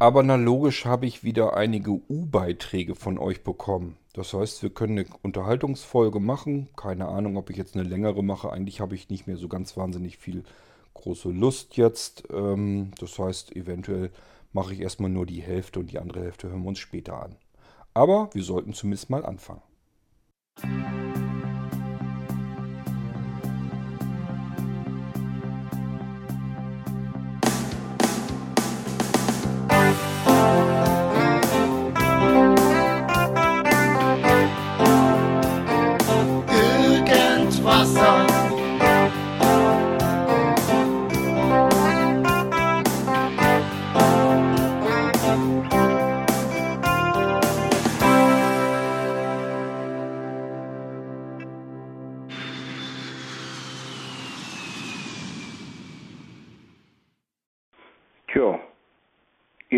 Aber na logisch habe ich wieder einige U-Beiträge von euch bekommen. Das heißt, wir können eine Unterhaltungsfolge machen. Keine Ahnung, ob ich jetzt eine längere mache. Eigentlich habe ich nicht mehr so ganz wahnsinnig viel große Lust jetzt. Ähm, das heißt, eventuell mache ich erstmal nur die Hälfte und die andere Hälfte hören wir uns später an. Aber wir sollten zumindest mal anfangen.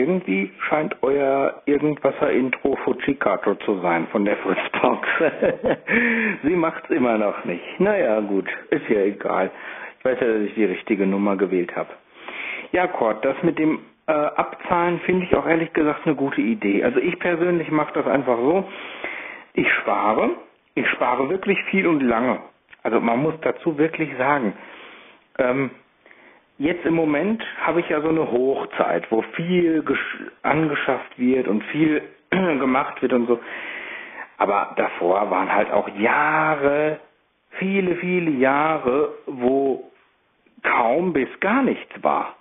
Irgendwie scheint euer Irgendwasser-Intro Fujikato zu sein von der Fritzbox. Sie macht's immer noch nicht. Naja, gut, ist ja egal. Ich weiß ja, dass ich die richtige Nummer gewählt habe. Ja, Kurt, das mit dem äh, Abzahlen finde ich auch ehrlich gesagt eine gute Idee. Also ich persönlich mache das einfach so. Ich spare. Ich spare wirklich viel und lange. Also man muss dazu wirklich sagen, ähm, jetzt im Moment habe ich ja so eine Hochzeit, wo viel gesch- angeschafft wird und viel gemacht wird und so. Aber davor waren halt auch Jahre, viele, viele Jahre, wo kaum bis gar nichts war.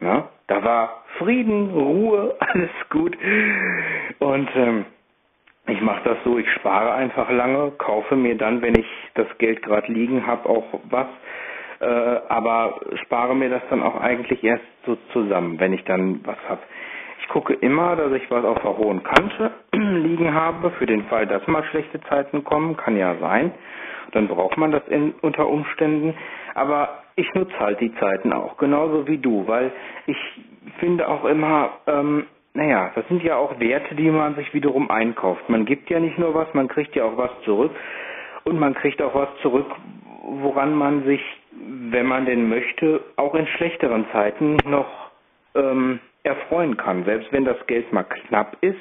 Ja? Da war Frieden, Ruhe, alles gut. Und ähm, ich mache das so, ich spare einfach lange, kaufe mir dann, wenn ich das Geld gerade liegen habe, auch was äh, aber spare mir das dann auch eigentlich erst so zusammen, wenn ich dann was habe. Ich gucke immer, dass ich was auf der hohen Kante liegen habe, für den Fall, dass mal schlechte Zeiten kommen, kann ja sein. Dann braucht man das in, unter Umständen. Aber ich nutze halt die Zeiten auch, genauso wie du, weil ich finde auch immer, ähm, naja, das sind ja auch Werte, die man sich wiederum einkauft. Man gibt ja nicht nur was, man kriegt ja auch was zurück. Und man kriegt auch was zurück, woran man sich, wenn man denn möchte, auch in schlechteren Zeiten noch ähm, erfreuen kann. Selbst wenn das Geld mal knapp ist,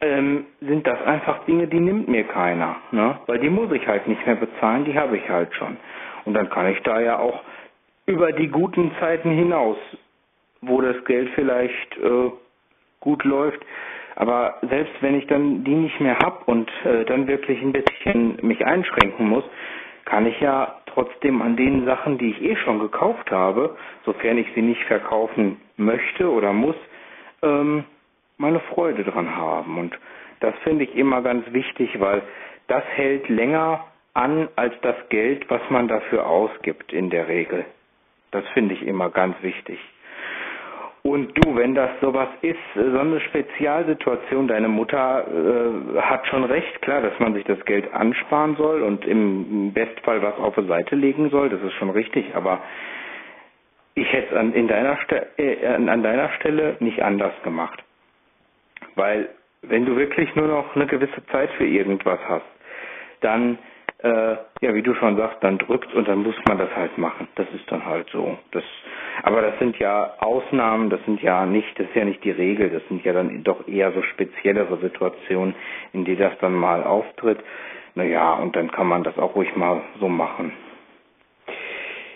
ähm, sind das einfach Dinge, die nimmt mir keiner. Ne? Weil die muss ich halt nicht mehr bezahlen, die habe ich halt schon. Und dann kann ich da ja auch über die guten Zeiten hinaus, wo das Geld vielleicht äh, gut läuft, aber selbst wenn ich dann die nicht mehr hab und äh, dann wirklich ein bisschen mich einschränken muss, kann ich ja trotzdem an den Sachen, die ich eh schon gekauft habe, sofern ich sie nicht verkaufen möchte oder muss, ähm, meine Freude dran haben. Und das finde ich immer ganz wichtig, weil das hält länger an als das Geld, was man dafür ausgibt in der Regel. Das finde ich immer ganz wichtig. Und du, wenn das sowas ist, so eine Spezialsituation, deine Mutter äh, hat schon recht, klar, dass man sich das Geld ansparen soll und im Bestfall was auf die Seite legen soll, das ist schon richtig, aber ich hätte es an, in deiner äh, an deiner Stelle nicht anders gemacht. Weil wenn du wirklich nur noch eine gewisse Zeit für irgendwas hast, dann äh, ja, wie du schon sagst, dann drückt und dann muss man das halt machen. Das ist dann halt so. Das, aber das sind ja Ausnahmen, das sind ja nicht, das ist ja nicht die Regel, das sind ja dann doch eher so speziellere Situationen, in die das dann mal auftritt. Naja, und dann kann man das auch ruhig mal so machen.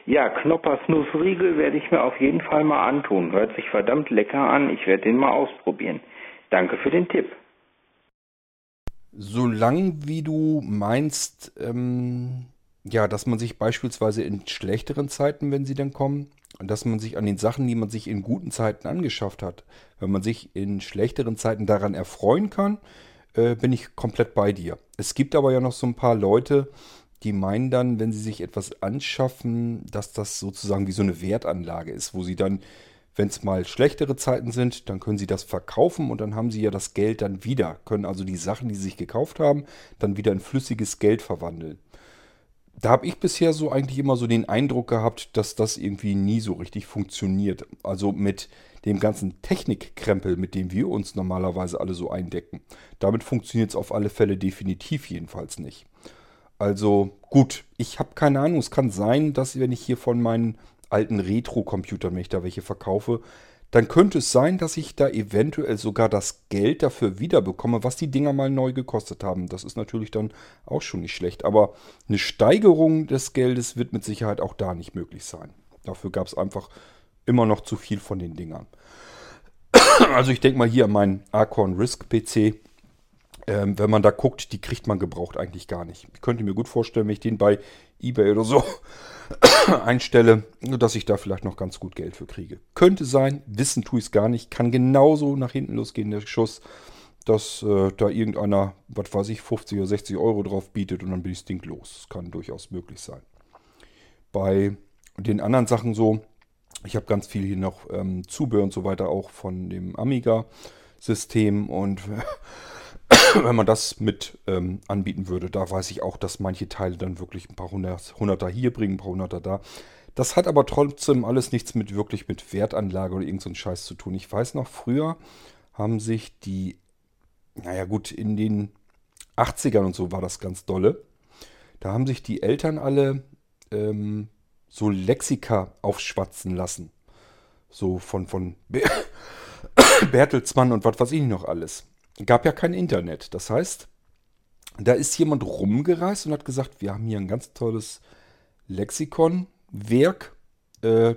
Ja, Knoppers Nussriegel werde ich mir auf jeden Fall mal antun. Hört sich verdammt lecker an. Ich werde den mal ausprobieren. Danke für den Tipp. Solange wie du meinst, ähm, ja, dass man sich beispielsweise in schlechteren Zeiten, wenn sie dann kommen, dass man sich an den Sachen, die man sich in guten Zeiten angeschafft hat, wenn man sich in schlechteren Zeiten daran erfreuen kann, äh, bin ich komplett bei dir. Es gibt aber ja noch so ein paar Leute, die meinen dann, wenn sie sich etwas anschaffen, dass das sozusagen wie so eine Wertanlage ist, wo sie dann wenn es mal schlechtere Zeiten sind, dann können Sie das verkaufen und dann haben Sie ja das Geld dann wieder, können also die Sachen, die Sie sich gekauft haben, dann wieder in flüssiges Geld verwandeln. Da habe ich bisher so eigentlich immer so den Eindruck gehabt, dass das irgendwie nie so richtig funktioniert. Also mit dem ganzen Technikkrempel, mit dem wir uns normalerweise alle so eindecken. Damit funktioniert es auf alle Fälle definitiv jedenfalls nicht. Also gut, ich habe keine Ahnung. Es kann sein, dass wenn ich hier von meinen alten Retro-Computern, wenn ich da welche verkaufe, dann könnte es sein, dass ich da eventuell sogar das Geld dafür wiederbekomme, was die Dinger mal neu gekostet haben. Das ist natürlich dann auch schon nicht schlecht. Aber eine Steigerung des Geldes wird mit Sicherheit auch da nicht möglich sein. Dafür gab es einfach immer noch zu viel von den Dingern. Also ich denke mal hier an meinen Acorn Risk PC. Ähm, wenn man da guckt, die kriegt man gebraucht eigentlich gar nicht. Ich könnte mir gut vorstellen, wenn ich den bei eBay oder so einstelle, dass ich da vielleicht noch ganz gut Geld für kriege. Könnte sein, wissen tue ich es gar nicht. Kann genauso nach hinten losgehen, der Schuss, dass äh, da irgendeiner, was weiß ich, 50 oder 60 Euro drauf bietet und dann bin ich das Ding los. Das kann durchaus möglich sein. Bei den anderen Sachen so, ich habe ganz viel hier noch ähm, Zubehör und so weiter auch von dem Amiga-System und wenn man das mit ähm, anbieten würde, da weiß ich auch, dass manche Teile dann wirklich ein paar hundert, Hunderter hier bringen, ein paar Hunderter da. Das hat aber trotzdem alles nichts mit wirklich mit Wertanlage oder irgendeinem so Scheiß zu tun. Ich weiß noch, früher haben sich die, naja gut, in den 80ern und so war das ganz dolle. Da haben sich die Eltern alle ähm, so Lexika aufschwatzen lassen. So von, von Bertelsmann und was weiß ich noch alles gab ja kein Internet. Das heißt, da ist jemand rumgereist und hat gesagt, wir haben hier ein ganz tolles Lexikonwerk. Äh,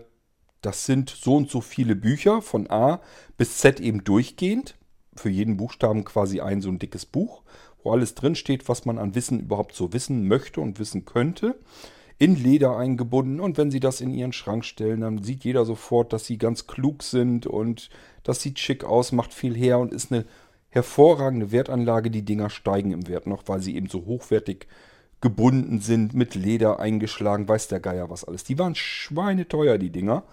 das sind so und so viele Bücher von A bis Z eben durchgehend. Für jeden Buchstaben quasi ein so ein dickes Buch, wo alles drinsteht, was man an Wissen überhaupt so wissen möchte und wissen könnte. In Leder eingebunden und wenn sie das in ihren Schrank stellen, dann sieht jeder sofort, dass sie ganz klug sind und das sieht schick aus, macht viel her und ist eine hervorragende Wertanlage. Die Dinger steigen im Wert noch, weil sie eben so hochwertig gebunden sind, mit Leder eingeschlagen, weiß der Geier was alles. Die waren schweineteuer, die Dinger.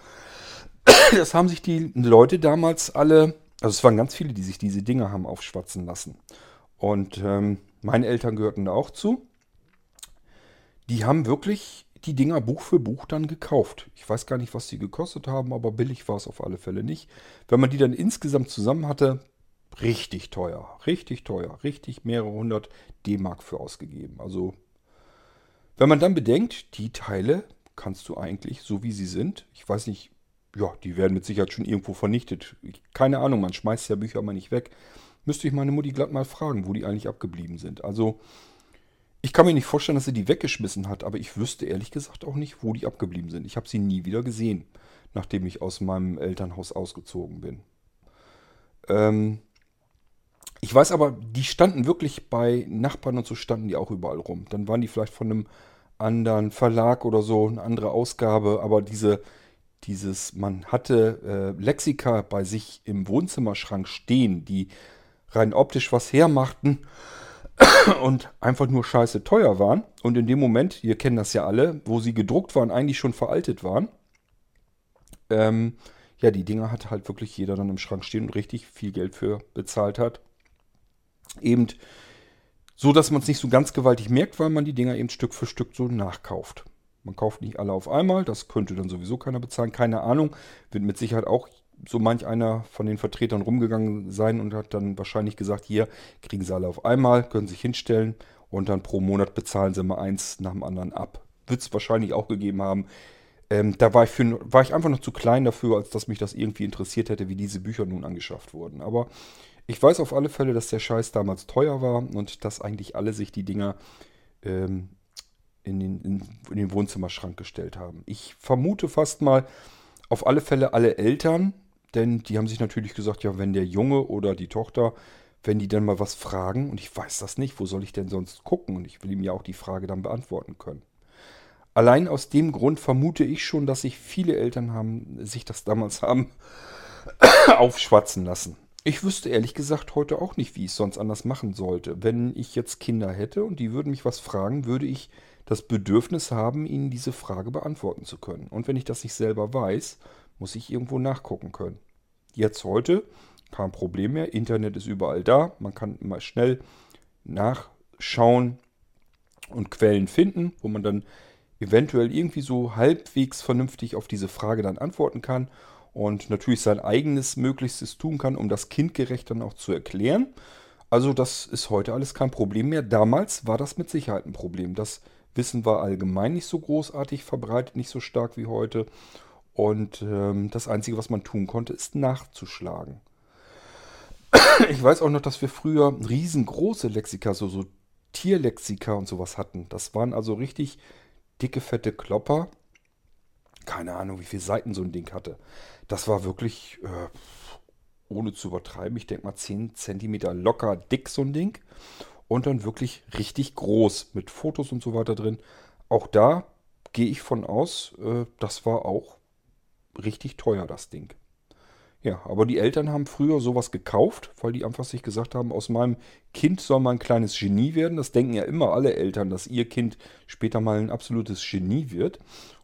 Das haben sich die Leute damals alle, also es waren ganz viele, die sich diese Dinger haben aufschwatzen lassen. Und ähm, meine Eltern gehörten da auch zu. Die haben wirklich die Dinger Buch für Buch dann gekauft. Ich weiß gar nicht, was sie gekostet haben, aber billig war es auf alle Fälle nicht. Wenn man die dann insgesamt zusammen hatte, richtig teuer. Richtig teuer. Richtig mehrere hundert D-Mark für ausgegeben. Also, wenn man dann bedenkt, die Teile kannst du eigentlich, so wie sie sind, ich weiß nicht, ja, die werden mit Sicherheit schon irgendwo vernichtet. Keine Ahnung, man schmeißt ja Bücher mal nicht weg. Müsste ich meine Mutti glatt mal fragen, wo die eigentlich abgeblieben sind. Also, ich kann mir nicht vorstellen, dass sie die weggeschmissen hat, aber ich wüsste ehrlich gesagt auch nicht, wo die abgeblieben sind. Ich habe sie nie wieder gesehen, nachdem ich aus meinem Elternhaus ausgezogen bin. Ähm, ich weiß aber, die standen wirklich bei Nachbarn und so standen die auch überall rum. Dann waren die vielleicht von einem anderen Verlag oder so, eine andere Ausgabe, aber diese, dieses, man hatte äh, Lexika bei sich im Wohnzimmerschrank stehen, die rein optisch was hermachten und einfach nur scheiße teuer waren. Und in dem Moment, ihr kennt das ja alle, wo sie gedruckt waren, eigentlich schon veraltet waren. Ähm, ja, die Dinger hat halt wirklich jeder dann im Schrank stehen und richtig viel Geld für bezahlt hat eben so, dass man es nicht so ganz gewaltig merkt, weil man die Dinger eben Stück für Stück so nachkauft. Man kauft nicht alle auf einmal, das könnte dann sowieso keiner bezahlen, keine Ahnung. Wird mit Sicherheit auch so manch einer von den Vertretern rumgegangen sein und hat dann wahrscheinlich gesagt, hier kriegen sie alle auf einmal, können sich hinstellen und dann pro Monat bezahlen sie mal eins nach dem anderen ab. Wird es wahrscheinlich auch gegeben haben. Ähm, da war ich, für, war ich einfach noch zu klein dafür, als dass mich das irgendwie interessiert hätte, wie diese Bücher nun angeschafft wurden. Aber ich weiß auf alle Fälle, dass der Scheiß damals teuer war und dass eigentlich alle sich die Dinger ähm, in, den, in, in den Wohnzimmerschrank gestellt haben. Ich vermute fast mal auf alle Fälle alle Eltern, denn die haben sich natürlich gesagt, ja, wenn der Junge oder die Tochter, wenn die dann mal was fragen und ich weiß das nicht, wo soll ich denn sonst gucken? Und ich will ihm ja auch die Frage dann beantworten können. Allein aus dem Grund vermute ich schon, dass sich viele Eltern haben, sich das damals haben aufschwatzen lassen. Ich wüsste ehrlich gesagt heute auch nicht, wie ich es sonst anders machen sollte. Wenn ich jetzt Kinder hätte und die würden mich was fragen, würde ich das Bedürfnis haben, ihnen diese Frage beantworten zu können. Und wenn ich das nicht selber weiß, muss ich irgendwo nachgucken können. Jetzt heute kein Problem mehr. Internet ist überall da. Man kann immer schnell nachschauen und Quellen finden, wo man dann eventuell irgendwie so halbwegs vernünftig auf diese Frage dann antworten kann und natürlich sein eigenes Möglichstes tun kann, um das kindgerecht dann auch zu erklären. Also das ist heute alles kein Problem mehr. Damals war das mit Sicherheit ein Problem. Das Wissen war allgemein nicht so großartig verbreitet, nicht so stark wie heute. Und ähm, das Einzige, was man tun konnte, ist nachzuschlagen. Ich weiß auch noch, dass wir früher riesengroße Lexika, so, so Tierlexika und sowas hatten. Das waren also richtig dicke, fette Klopper. Keine Ahnung, wie viele Seiten so ein Ding hatte. Das war wirklich, äh, ohne zu übertreiben, ich denke mal 10 cm locker dick so ein Ding. Und dann wirklich richtig groß mit Fotos und so weiter drin. Auch da gehe ich von aus, äh, das war auch richtig teuer, das Ding. Ja, aber die Eltern haben früher sowas gekauft, weil die einfach sich gesagt haben, aus meinem Kind soll mal ein kleines Genie werden. Das denken ja immer alle Eltern, dass ihr Kind später mal ein absolutes Genie wird.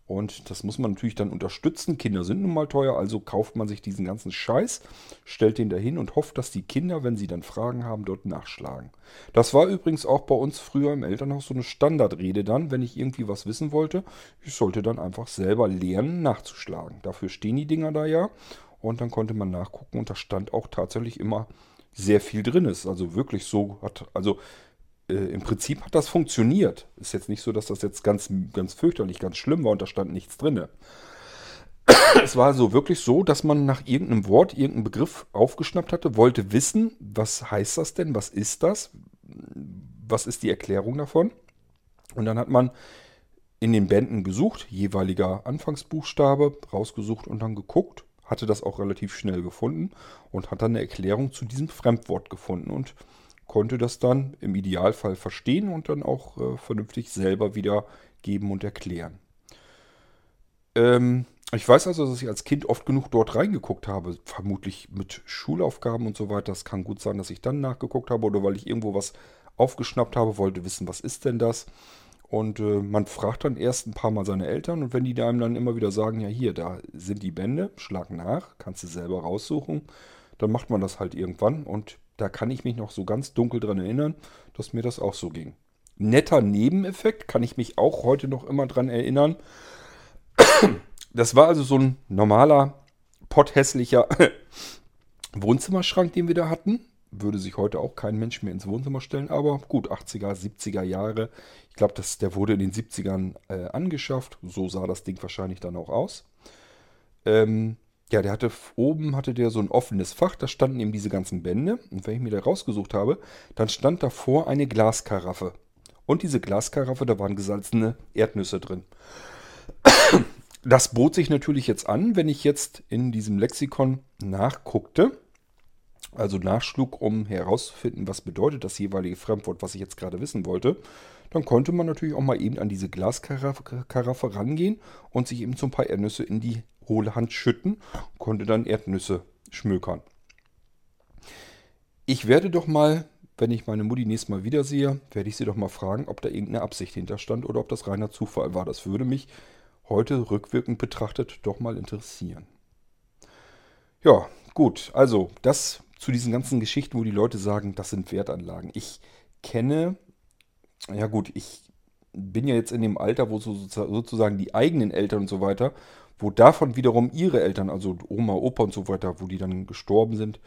Und das muss man natürlich dann unterstützen. Kinder sind nun mal teuer, also kauft man sich diesen ganzen Scheiß, stellt den dahin und hofft, dass die Kinder, wenn sie dann Fragen haben, dort nachschlagen. Das war übrigens auch bei uns früher im Elternhaus so eine Standardrede dann, wenn ich irgendwie was wissen wollte. Ich sollte dann einfach selber lernen, nachzuschlagen. Dafür stehen die Dinger da ja. Und dann konnte man nachgucken und da stand auch tatsächlich immer sehr viel drin. Ist also wirklich so, hat, also äh, im Prinzip hat das funktioniert. Ist jetzt nicht so, dass das jetzt ganz, ganz fürchterlich, ganz schlimm war und da stand nichts drin. es war also wirklich so, dass man nach irgendeinem Wort, irgendeinem Begriff aufgeschnappt hatte, wollte wissen, was heißt das denn, was ist das, was ist die Erklärung davon. Und dann hat man in den Bänden gesucht, jeweiliger Anfangsbuchstabe, rausgesucht und dann geguckt, hatte das auch relativ schnell gefunden und hat dann eine Erklärung zu diesem Fremdwort gefunden und konnte das dann im Idealfall verstehen und dann auch äh, vernünftig selber wiedergeben und erklären. Ähm, ich weiß also, dass ich als Kind oft genug dort reingeguckt habe, vermutlich mit Schulaufgaben und so weiter. Das kann gut sein, dass ich dann nachgeguckt habe oder weil ich irgendwo was aufgeschnappt habe, wollte wissen, was ist denn das? Und äh, man fragt dann erst ein paar Mal seine Eltern und wenn die einem dann immer wieder sagen, ja hier, da sind die Bände, schlag nach, kannst du selber raussuchen, dann macht man das halt irgendwann und da kann ich mich noch so ganz dunkel dran erinnern, dass mir das auch so ging. Netter Nebeneffekt, kann ich mich auch heute noch immer dran erinnern. Das war also so ein normaler, potthässlicher Wohnzimmerschrank, den wir da hatten. Würde sich heute auch kein Mensch mehr ins Wohnzimmer stellen, aber gut, 80er, 70er Jahre. Ich glaube, der wurde in den 70ern äh, angeschafft. So sah das Ding wahrscheinlich dann auch aus. Ähm, ja, der hatte oben hatte der so ein offenes Fach, da standen eben diese ganzen Bände. Und wenn ich mir da rausgesucht habe, dann stand davor eine Glaskaraffe. Und diese Glaskaraffe, da waren gesalzene Erdnüsse drin. Das bot sich natürlich jetzt an, wenn ich jetzt in diesem Lexikon nachguckte, also nachschlug, um herauszufinden, was bedeutet das jeweilige Fremdwort, was ich jetzt gerade wissen wollte, dann konnte man natürlich auch mal eben an diese Glaskaraffe rangehen und sich eben so ein paar Erdnüsse in die hohle Hand schütten, konnte dann Erdnüsse schmökern. Ich werde doch mal, wenn ich meine Mutti nächstes Mal wiedersehe, werde ich sie doch mal fragen, ob da irgendeine Absicht hinterstand oder ob das reiner Zufall war. Das würde mich heute rückwirkend betrachtet doch mal interessieren. Ja, gut, also das zu diesen ganzen Geschichten, wo die Leute sagen, das sind Wertanlagen. Ich kenne, ja gut, ich bin ja jetzt in dem Alter, wo so, sozusagen die eigenen Eltern und so weiter wo davon wiederum ihre Eltern, also Oma, Opa und so weiter, wo die dann gestorben sind.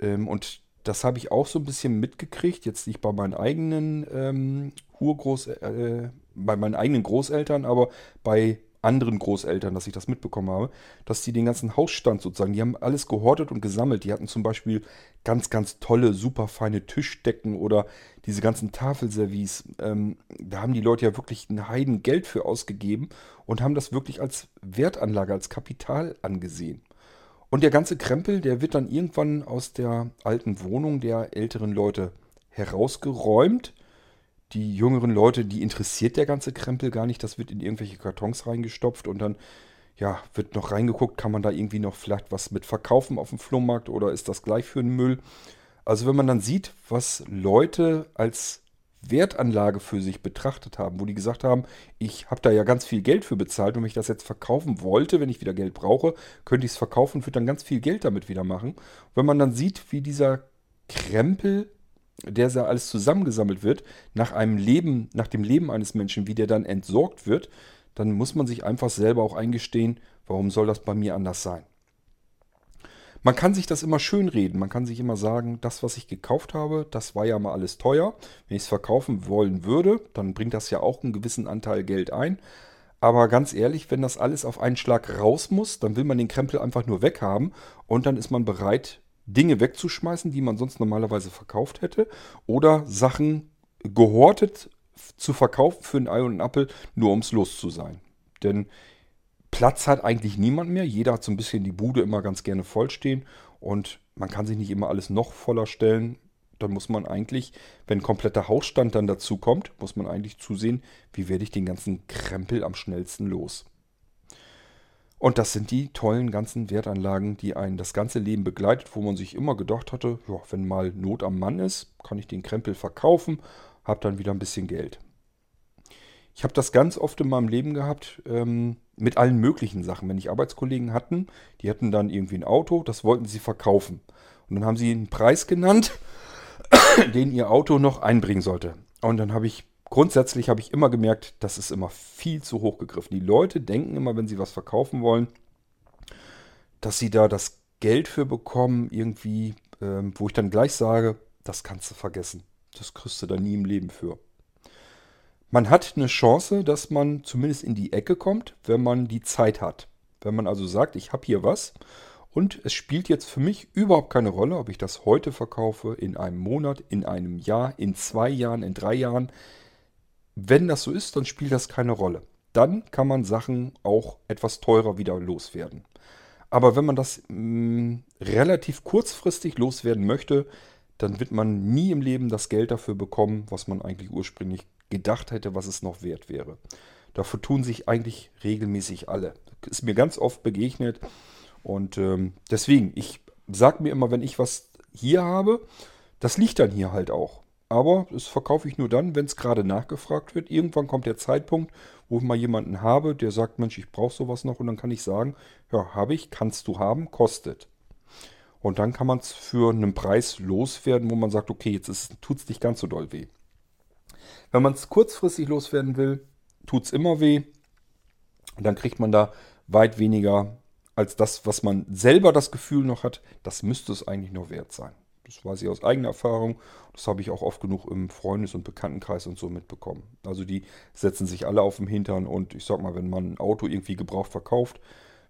Ähm, und das habe ich auch so ein bisschen mitgekriegt, jetzt nicht bei meinen eigenen ähm, Urgroß, äh, bei meinen eigenen Großeltern, aber bei anderen Großeltern, dass ich das mitbekommen habe, dass die den ganzen Hausstand sozusagen, die haben alles gehortet und gesammelt. Die hatten zum Beispiel ganz, ganz tolle, super feine Tischdecken oder diese ganzen Tafelservice. Ähm, da haben die Leute ja wirklich ein Heiden Geld für ausgegeben und haben das wirklich als Wertanlage, als Kapital angesehen. Und der ganze Krempel, der wird dann irgendwann aus der alten Wohnung der älteren Leute herausgeräumt die jüngeren Leute, die interessiert der ganze Krempel gar nicht. Das wird in irgendwelche Kartons reingestopft und dann ja, wird noch reingeguckt, kann man da irgendwie noch vielleicht was mit verkaufen auf dem Flohmarkt oder ist das gleich für den Müll? Also wenn man dann sieht, was Leute als Wertanlage für sich betrachtet haben, wo die gesagt haben, ich habe da ja ganz viel Geld für bezahlt und wenn ich das jetzt verkaufen wollte, wenn ich wieder Geld brauche, könnte ich es verkaufen und würde dann ganz viel Geld damit wieder machen. wenn man dann sieht, wie dieser Krempel der da alles zusammengesammelt wird, nach einem Leben, nach dem Leben eines Menschen, wie der dann entsorgt wird, dann muss man sich einfach selber auch eingestehen, warum soll das bei mir anders sein? Man kann sich das immer schön reden. Man kann sich immer sagen, das, was ich gekauft habe, das war ja mal alles teuer. Wenn ich es verkaufen wollen würde, dann bringt das ja auch einen gewissen Anteil Geld ein. Aber ganz ehrlich, wenn das alles auf einen Schlag raus muss, dann will man den Krempel einfach nur weghaben und dann ist man bereit, Dinge wegzuschmeißen, die man sonst normalerweise verkauft hätte oder Sachen gehortet zu verkaufen für ein Ei und einen Apfel, nur ums los zu sein. Denn Platz hat eigentlich niemand mehr. Jeder hat so ein bisschen die Bude immer ganz gerne vollstehen und man kann sich nicht immer alles noch voller stellen. Dann muss man eigentlich, wenn kompletter Hausstand dann dazu kommt, muss man eigentlich zusehen, wie werde ich den ganzen Krempel am schnellsten los. Und das sind die tollen ganzen Wertanlagen, die einen das ganze Leben begleitet, wo man sich immer gedacht hatte, ja, wenn mal Not am Mann ist, kann ich den Krempel verkaufen, habe dann wieder ein bisschen Geld. Ich habe das ganz oft in meinem Leben gehabt, ähm, mit allen möglichen Sachen. Wenn ich Arbeitskollegen hatten, die hatten dann irgendwie ein Auto, das wollten sie verkaufen. Und dann haben sie einen Preis genannt, den ihr Auto noch einbringen sollte. Und dann habe ich grundsätzlich habe ich immer gemerkt, das ist immer viel zu hoch gegriffen. Die Leute denken immer, wenn sie was verkaufen wollen, dass sie da das Geld für bekommen, irgendwie, ähm, wo ich dann gleich sage, das kannst du vergessen. Das kriegst du da nie im Leben für. Man hat eine Chance, dass man zumindest in die Ecke kommt, wenn man die Zeit hat. Wenn man also sagt, ich habe hier was und es spielt jetzt für mich überhaupt keine Rolle, ob ich das heute verkaufe, in einem Monat, in einem Jahr, in zwei Jahren, in drei Jahren. Wenn das so ist, dann spielt das keine Rolle. Dann kann man Sachen auch etwas teurer wieder loswerden. Aber wenn man das mh, mm, relativ kurzfristig loswerden möchte, dann wird man nie im Leben das Geld dafür bekommen, was man eigentlich ursprünglich gedacht hätte, was es noch wert wäre. Dafür tun sich eigentlich regelmäßig alle. Ist mir ganz oft begegnet. Und ähm, deswegen, ich sage mir immer, wenn ich was hier habe, das liegt dann hier halt auch. Aber das verkaufe ich nur dann, wenn es gerade nachgefragt wird. Irgendwann kommt der Zeitpunkt, wo ich mal jemanden habe, der sagt, Mensch, ich brauche sowas noch. Und dann kann ich sagen, ja, habe ich, kannst du haben, kostet. Und dann kann man es für einen Preis loswerden, wo man sagt, okay, jetzt tut es nicht ganz so doll weh. Wenn man es kurzfristig loswerden will, tut es immer weh. Und dann kriegt man da weit weniger als das, was man selber das Gefühl noch hat, das müsste es eigentlich noch wert sein. Das weiß ich aus eigener Erfahrung. Das habe ich auch oft genug im Freundes- und Bekanntenkreis und so mitbekommen. Also die setzen sich alle auf den Hintern und ich sag mal, wenn man ein Auto irgendwie gebraucht verkauft,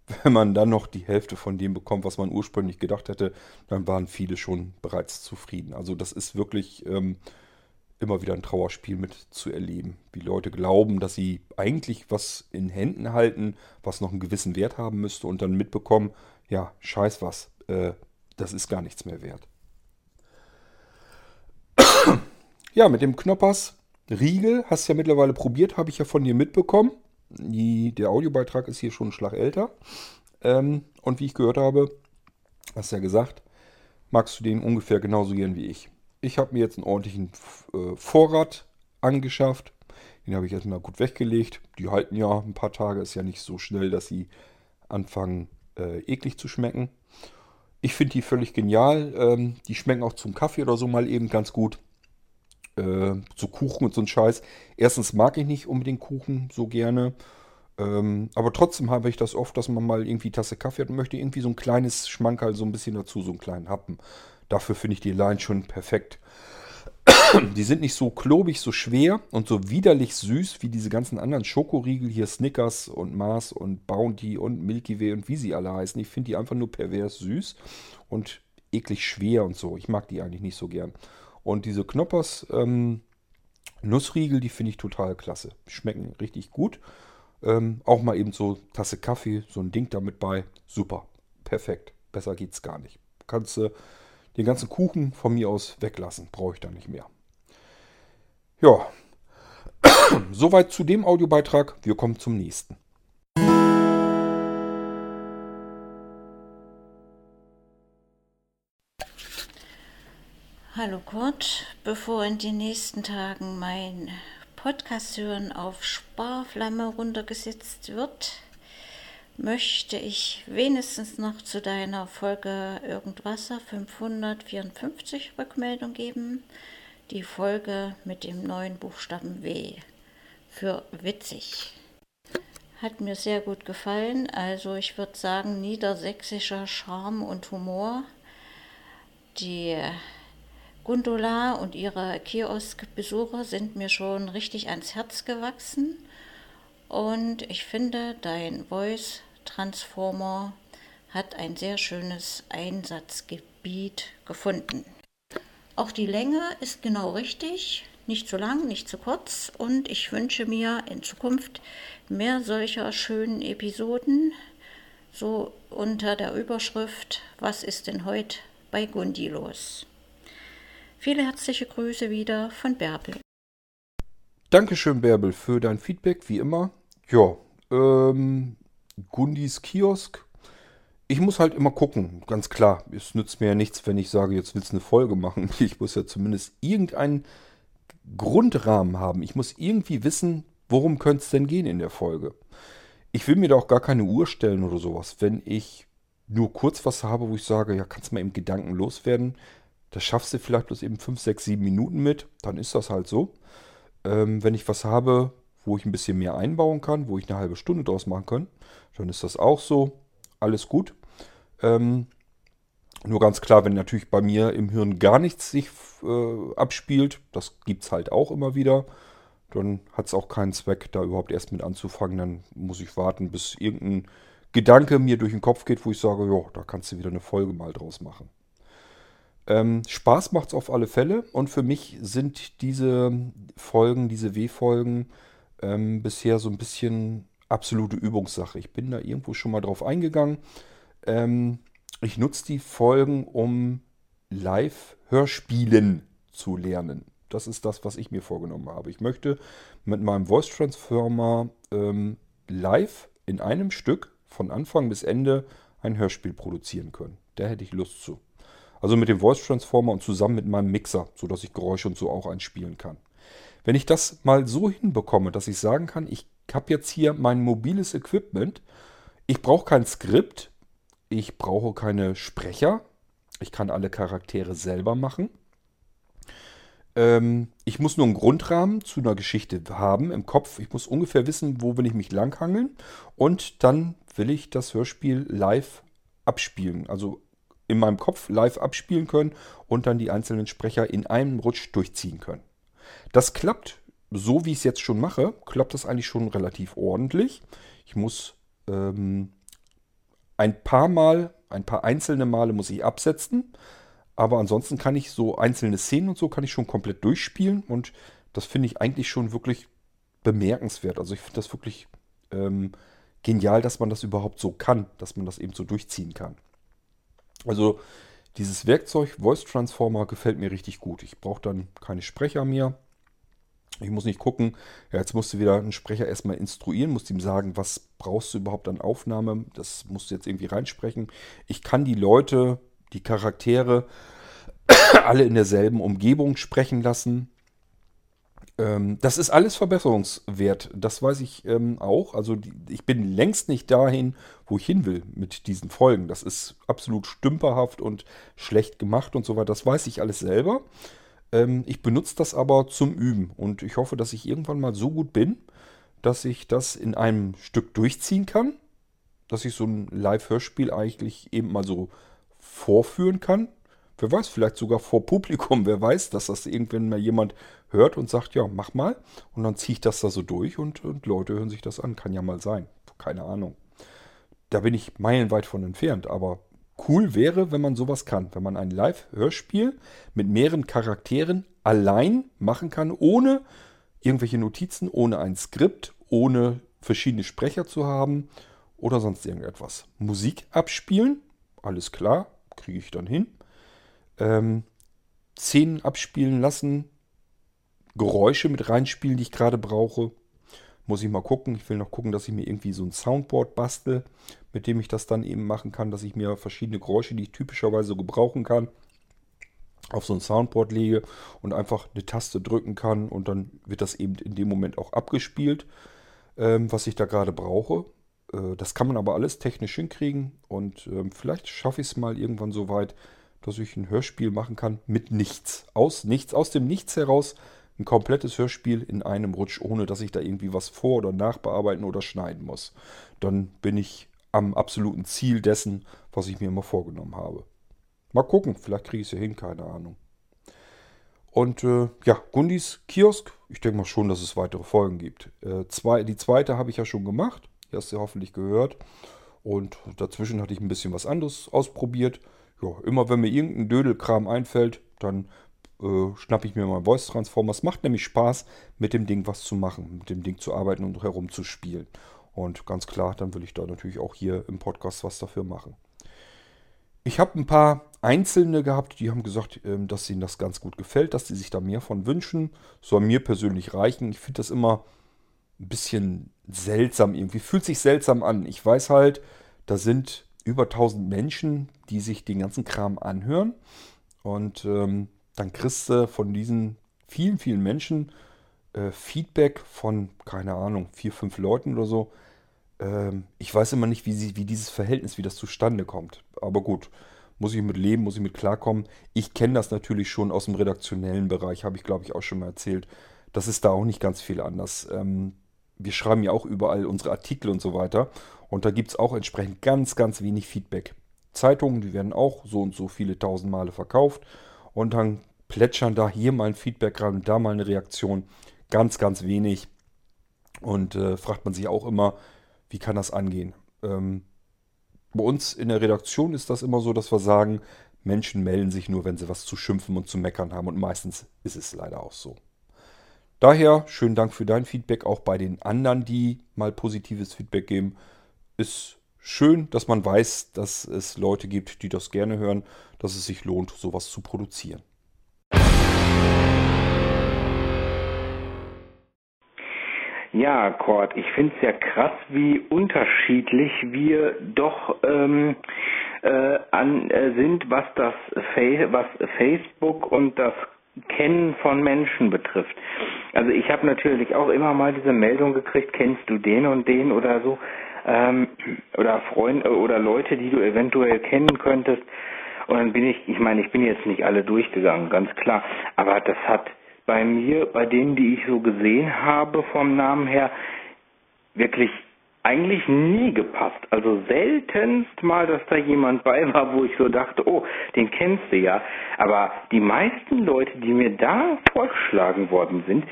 wenn man dann noch die Hälfte von dem bekommt, was man ursprünglich gedacht hätte, dann waren viele schon bereits zufrieden. Also das ist wirklich ähm, immer wieder ein Trauerspiel mit zu erleben. Wie Leute glauben, dass sie eigentlich was in Händen halten, was noch einen gewissen Wert haben müsste und dann mitbekommen, ja, scheiß was, äh, das ist gar nichts mehr wert. Ja, mit dem Knoppers Riegel hast du ja mittlerweile probiert, habe ich ja von dir mitbekommen. Die, der Audiobeitrag ist hier schon einen Schlag älter. Ähm, und wie ich gehört habe, hast du ja gesagt, magst du den ungefähr genauso gern wie ich. Ich habe mir jetzt einen ordentlichen äh, Vorrat angeschafft. Den habe ich erstmal gut weggelegt. Die halten ja ein paar Tage. Ist ja nicht so schnell, dass sie anfangen äh, eklig zu schmecken. Ich finde die völlig genial. Ähm, die schmecken auch zum Kaffee oder so mal eben ganz gut. Äh, so Kuchen und so ein Scheiß. Erstens mag ich nicht unbedingt Kuchen so gerne. Ähm, aber trotzdem habe ich das oft, dass man mal irgendwie Tasse Kaffee hat und möchte irgendwie so ein kleines Schmankerl so ein bisschen dazu, so einen kleinen Happen. Dafür finde ich die Line schon perfekt. Die sind nicht so klobig, so schwer und so widerlich süß wie diese ganzen anderen Schokoriegel hier, Snickers und Mars und Bounty und Milky Way und wie sie alle heißen. Ich finde die einfach nur pervers süß und eklig schwer und so. Ich mag die eigentlich nicht so gern. Und diese Knoppers ähm, Nussriegel, die finde ich total klasse. Schmecken richtig gut. Ähm, auch mal eben so Tasse Kaffee, so ein Ding damit bei. Super. Perfekt. Besser geht's gar nicht. Kannst du den ganzen Kuchen von mir aus weglassen. Brauche ich da nicht mehr. Ja, soweit zu dem Audiobeitrag. Wir kommen zum nächsten. Hallo Kurt, bevor in den nächsten Tagen mein Podcast hören auf Sparflamme runtergesetzt wird, möchte ich wenigstens noch zu deiner Folge Irgendwasser 554 Rückmeldung geben. Die Folge mit dem neuen Buchstaben W für witzig. Hat mir sehr gut gefallen. Also ich würde sagen, niedersächsischer Charme und Humor. Die Gundula und ihre Kioskbesucher sind mir schon richtig ans Herz gewachsen. Und ich finde, dein Voice Transformer hat ein sehr schönes Einsatzgebiet gefunden. Auch die Länge ist genau richtig, nicht zu lang, nicht zu kurz und ich wünsche mir in Zukunft mehr solcher schönen Episoden, so unter der Überschrift Was ist denn heute bei Gundi los? Viele herzliche Grüße wieder von Bärbel. Dankeschön, Bärbel, für dein Feedback, wie immer. Ja, ähm, Gundis Kiosk ich muss halt immer gucken, ganz klar. Es nützt mir ja nichts, wenn ich sage, jetzt willst du eine Folge machen. Ich muss ja zumindest irgendeinen Grundrahmen haben. Ich muss irgendwie wissen, worum könnte es denn gehen in der Folge. Ich will mir da auch gar keine Uhr stellen oder sowas. Wenn ich nur kurz was habe, wo ich sage, ja, kannst mal eben Gedanken loswerden, das schaffst du vielleicht bloß eben 5, 6, 7 Minuten mit, dann ist das halt so. Ähm, wenn ich was habe, wo ich ein bisschen mehr einbauen kann, wo ich eine halbe Stunde draus machen kann, dann ist das auch so alles gut. Ähm, nur ganz klar, wenn natürlich bei mir im Hirn gar nichts sich äh, abspielt, das gibt es halt auch immer wieder, dann hat es auch keinen Zweck, da überhaupt erst mit anzufangen. Dann muss ich warten, bis irgendein Gedanke mir durch den Kopf geht, wo ich sage, ja, da kannst du wieder eine Folge mal draus machen. Ähm, Spaß macht es auf alle Fälle und für mich sind diese Folgen, diese W-Folgen ähm, bisher so ein bisschen absolute Übungssache. Ich bin da irgendwo schon mal drauf eingegangen. Ähm, ich nutze die Folgen, um Live-Hörspielen zu lernen. Das ist das, was ich mir vorgenommen habe. Ich möchte mit meinem Voice Transformer ähm, live in einem Stück von Anfang bis Ende ein Hörspiel produzieren können. Da hätte ich Lust zu. Also mit dem Voice Transformer und zusammen mit meinem Mixer, sodass ich Geräusche und so auch einspielen kann. Wenn ich das mal so hinbekomme, dass ich sagen kann, ich habe jetzt hier mein mobiles Equipment. Ich brauche kein Skript. Ich brauche keine Sprecher. Ich kann alle Charaktere selber machen. Ähm, ich muss nur einen Grundrahmen zu einer Geschichte haben im Kopf. Ich muss ungefähr wissen, wo will ich mich langhangeln. Und dann will ich das Hörspiel live abspielen. Also in meinem Kopf live abspielen können und dann die einzelnen Sprecher in einem Rutsch durchziehen können. Das klappt so wie ich es jetzt schon mache, klappt das eigentlich schon relativ ordentlich. Ich muss ähm, ein paar Mal, ein paar einzelne Male muss ich absetzen. Aber ansonsten kann ich so einzelne Szenen und so kann ich schon komplett durchspielen. Und das finde ich eigentlich schon wirklich bemerkenswert. Also ich finde das wirklich ähm, genial, dass man das überhaupt so kann, dass man das eben so durchziehen kann. Also dieses Werkzeug Voice Transformer gefällt mir richtig gut. Ich brauche dann keine Sprecher mehr. Ich muss nicht gucken, ja, jetzt musst du wieder einen Sprecher erstmal instruieren, musst ihm sagen, was brauchst du überhaupt an Aufnahme, das musst du jetzt irgendwie reinsprechen. Ich kann die Leute, die Charaktere alle in derselben Umgebung sprechen lassen. Ähm, das ist alles verbesserungswert, das weiß ich ähm, auch. Also die, ich bin längst nicht dahin, wo ich hin will mit diesen Folgen. Das ist absolut stümperhaft und schlecht gemacht und so weiter. Das weiß ich alles selber. Ähm, ich benutze das aber zum Üben und ich hoffe, dass ich irgendwann mal so gut bin, dass ich das in einem Stück durchziehen kann, dass ich so ein Live-Hörspiel eigentlich eben mal so vorführen kann. Wer weiß, vielleicht sogar vor Publikum. Wer weiß, dass das irgendwann mal jemand hört und sagt, ja, mach mal. Und dann ziehe ich das da so durch und, und Leute hören sich das an. Kann ja mal sein. Keine Ahnung. Da bin ich meilenweit von entfernt. Aber cool wäre, wenn man sowas kann. Wenn man ein Live-Hörspiel mit mehreren Charakteren allein machen kann, ohne irgendwelche Notizen, ohne ein Skript, ohne verschiedene Sprecher zu haben oder sonst irgendetwas. Musik abspielen, alles klar, kriege ich dann hin. Ähm, Szenen abspielen lassen, Geräusche mit reinspielen, die ich gerade brauche. Muss ich mal gucken. Ich will noch gucken, dass ich mir irgendwie so ein Soundboard bastel, mit dem ich das dann eben machen kann, dass ich mir verschiedene Geräusche, die ich typischerweise gebrauchen kann, auf so ein Soundboard lege und einfach eine Taste drücken kann und dann wird das eben in dem Moment auch abgespielt, ähm, was ich da gerade brauche. Äh, das kann man aber alles technisch hinkriegen und ähm, vielleicht schaffe ich es mal irgendwann so weit, dass ich ein Hörspiel machen kann mit nichts. Aus nichts, aus dem Nichts heraus ein komplettes Hörspiel in einem Rutsch, ohne dass ich da irgendwie was vor- oder nachbearbeiten oder schneiden muss. Dann bin ich am absoluten Ziel dessen, was ich mir immer vorgenommen habe. Mal gucken, vielleicht kriege ich es ja hin, keine Ahnung. Und äh, ja, Gundis Kiosk, ich denke mal schon, dass es weitere Folgen gibt. Äh, zwei, die zweite habe ich ja schon gemacht, die hast du hoffentlich gehört. Und dazwischen hatte ich ein bisschen was anderes ausprobiert. Ja, immer wenn mir irgendein Dödelkram einfällt, dann äh, schnappe ich mir mal Voice Transformer. Es macht nämlich Spaß, mit dem Ding was zu machen, mit dem Ding zu arbeiten und herumzuspielen. Und ganz klar, dann will ich da natürlich auch hier im Podcast was dafür machen. Ich habe ein paar Einzelne gehabt, die haben gesagt, ähm, dass ihnen das ganz gut gefällt, dass sie sich da mehr von wünschen. Soll mir persönlich reichen. Ich finde das immer ein bisschen seltsam irgendwie. Fühlt sich seltsam an. Ich weiß halt, da sind über 1000 Menschen, die sich den ganzen Kram anhören. Und ähm, dann kriegst du von diesen vielen, vielen Menschen äh, Feedback von, keine Ahnung, vier, fünf Leuten oder so. Ähm, ich weiß immer nicht, wie, sie, wie dieses Verhältnis, wie das zustande kommt. Aber gut, muss ich mit leben, muss ich mit klarkommen. Ich kenne das natürlich schon aus dem redaktionellen Bereich, habe ich glaube ich auch schon mal erzählt. Das ist da auch nicht ganz viel anders. Ähm, wir schreiben ja auch überall unsere Artikel und so weiter. Und da gibt es auch entsprechend ganz, ganz wenig Feedback. Zeitungen, die werden auch so und so viele tausend Male verkauft. Und dann plätschern da hier mal ein Feedback rein und da mal eine Reaktion. Ganz, ganz wenig. Und äh, fragt man sich auch immer, wie kann das angehen? Ähm, bei uns in der Redaktion ist das immer so, dass wir sagen, Menschen melden sich nur, wenn sie was zu schimpfen und zu meckern haben. Und meistens ist es leider auch so. Daher schönen Dank für dein Feedback, auch bei den anderen, die mal positives Feedback geben. Ist schön, dass man weiß, dass es Leute gibt, die das gerne hören, dass es sich lohnt, sowas zu produzieren. Ja, Kurt, ich finde es ja krass, wie unterschiedlich wir doch ähm, äh, an, äh, sind, was das Fa was Facebook und das Kennen von Menschen betrifft. Also ich habe natürlich auch immer mal diese Meldung gekriegt, kennst du den und den oder so, ähm, oder Freunde oder Leute, die du eventuell kennen könntest. Und dann bin ich, ich meine, ich bin jetzt nicht alle durchgegangen, ganz klar, aber das hat bei mir, bei denen, die ich so gesehen habe vom Namen her, wirklich eigentlich nie gepasst. Also seltenst mal, dass da jemand bei war, wo ich so dachte, oh, den kennst du ja. Aber die meisten Leute, die mir da vorgeschlagen worden sind,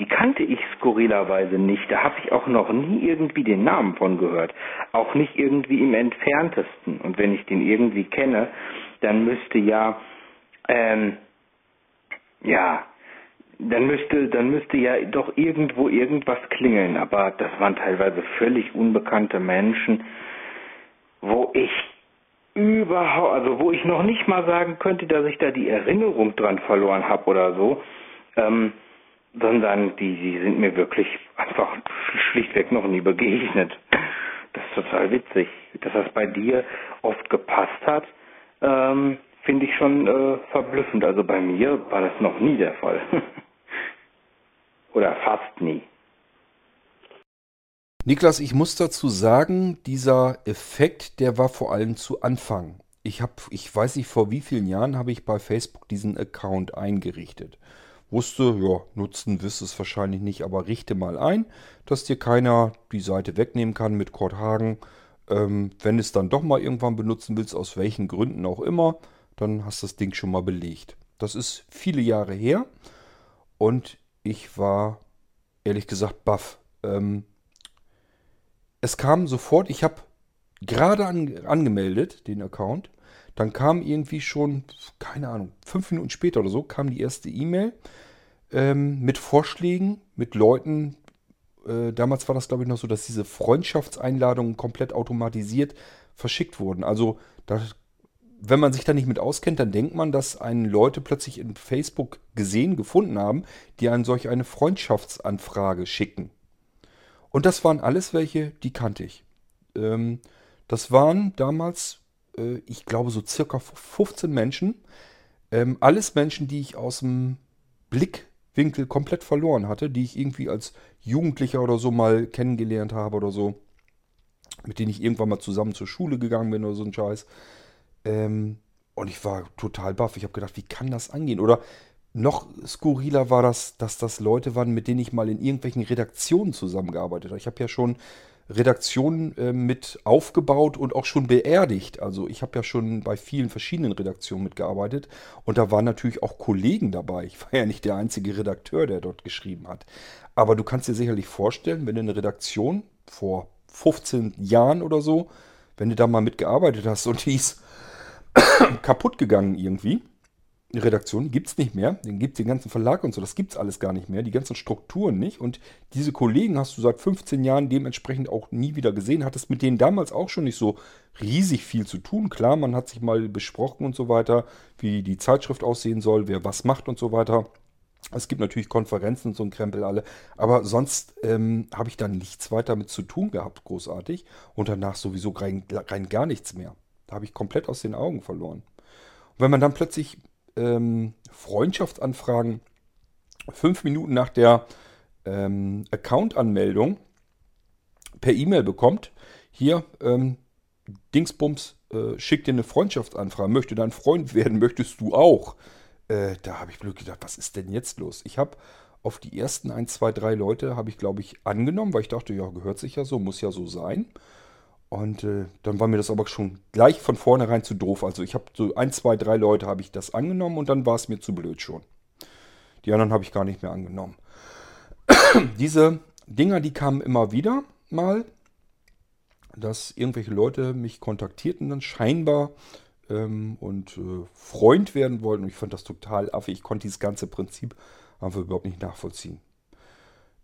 die kannte ich skurrilerweise nicht. Da habe ich auch noch nie irgendwie den Namen von gehört. Auch nicht irgendwie im entferntesten. Und wenn ich den irgendwie kenne, dann müsste ja, ähm, ja, dann müsste, dann müsste ja doch irgendwo irgendwas klingeln, aber das waren teilweise völlig unbekannte Menschen, wo ich überhaupt, also wo ich noch nicht mal sagen könnte, dass ich da die Erinnerung dran verloren habe oder so, ähm, sondern die, die sind mir wirklich einfach schlichtweg noch nie begegnet. Das ist total witzig, dass das bei dir oft gepasst hat. Ähm, Finde ich schon äh, verblüffend. Also bei mir war das noch nie der Fall. Oder fast nie. Niklas, ich muss dazu sagen, dieser Effekt, der war vor allem zu Anfang. Ich habe, ich weiß nicht, vor wie vielen Jahren habe ich bei Facebook diesen Account eingerichtet. Wusste, ja, nutzen wirst es wahrscheinlich nicht, aber richte mal ein, dass dir keiner die Seite wegnehmen kann mit Kurt Hagen. Ähm, wenn es dann doch mal irgendwann benutzen willst, aus welchen Gründen auch immer, dann hast du das Ding schon mal belegt. Das ist viele Jahre her und ich war ehrlich gesagt baff. Ähm, es kam sofort, ich habe gerade an, angemeldet, den Account. Dann kam irgendwie schon, keine Ahnung, fünf Minuten später oder so, kam die erste E-Mail ähm, mit Vorschlägen, mit Leuten. Äh, damals war das, glaube ich, noch so, dass diese Freundschaftseinladungen komplett automatisiert verschickt wurden. Also da wenn man sich da nicht mit auskennt, dann denkt man, dass einen Leute plötzlich in Facebook gesehen, gefunden haben, die einen solch eine Freundschaftsanfrage schicken. Und das waren alles welche, die kannte ich. Ähm, das waren damals, äh, ich glaube, so circa 15 Menschen. Ähm, alles Menschen, die ich aus dem Blickwinkel komplett verloren hatte, die ich irgendwie als Jugendlicher oder so mal kennengelernt habe oder so. Mit denen ich irgendwann mal zusammen zur Schule gegangen bin oder so ein Scheiß. Ähm, und ich war total baff. Ich habe gedacht, wie kann das angehen? Oder noch skurriler war das, dass das Leute waren, mit denen ich mal in irgendwelchen Redaktionen zusammengearbeitet habe. Ich habe ja schon Redaktion äh, mit aufgebaut und auch schon beerdigt. Also ich habe ja schon bei vielen verschiedenen Redaktionen mitgearbeitet und da waren natürlich auch Kollegen dabei. Ich war ja nicht der einzige Redakteur, der dort geschrieben hat. Aber du kannst dir sicherlich vorstellen, wenn du eine Redaktion vor 15 Jahren oder so, wenn du da mal mitgearbeitet hast und die ist kaputt gegangen irgendwie, Redaktion gibt es nicht mehr. Den gibt es den ganzen Verlag und so. Das gibt es alles gar nicht mehr. Die ganzen Strukturen nicht. Und diese Kollegen hast du seit 15 Jahren dementsprechend auch nie wieder gesehen. Hattest mit denen damals auch schon nicht so riesig viel zu tun. Klar, man hat sich mal besprochen und so weiter, wie die Zeitschrift aussehen soll, wer was macht und so weiter. Es gibt natürlich Konferenzen und so ein Krempel alle. Aber sonst ähm, habe ich da nichts weiter mit zu tun gehabt, großartig. Und danach sowieso rein, rein gar nichts mehr. Da habe ich komplett aus den Augen verloren. Und wenn man dann plötzlich ähm, Freundschaftsanfragen fünf Minuten nach der ähm, Account-Anmeldung per E-Mail bekommt. Hier, ähm, Dingsbums, äh, schickt dir eine Freundschaftsanfrage, möchte dein Freund werden, möchtest du auch? Äh, da habe ich blöd gedacht, was ist denn jetzt los? Ich habe auf die ersten ein, zwei, drei Leute habe ich, glaube ich, angenommen, weil ich dachte, ja, gehört sich ja so, muss ja so sein. Und äh, dann war mir das aber schon gleich von vornherein zu doof. Also ich habe so ein, zwei, drei Leute habe ich das angenommen und dann war es mir zu blöd schon. Die anderen habe ich gar nicht mehr angenommen. Diese Dinger, die kamen immer wieder mal, dass irgendwelche Leute mich kontaktierten dann scheinbar ähm, und äh, Freund werden wollten. Und ich fand das total affig. Ich konnte dieses ganze Prinzip einfach überhaupt nicht nachvollziehen.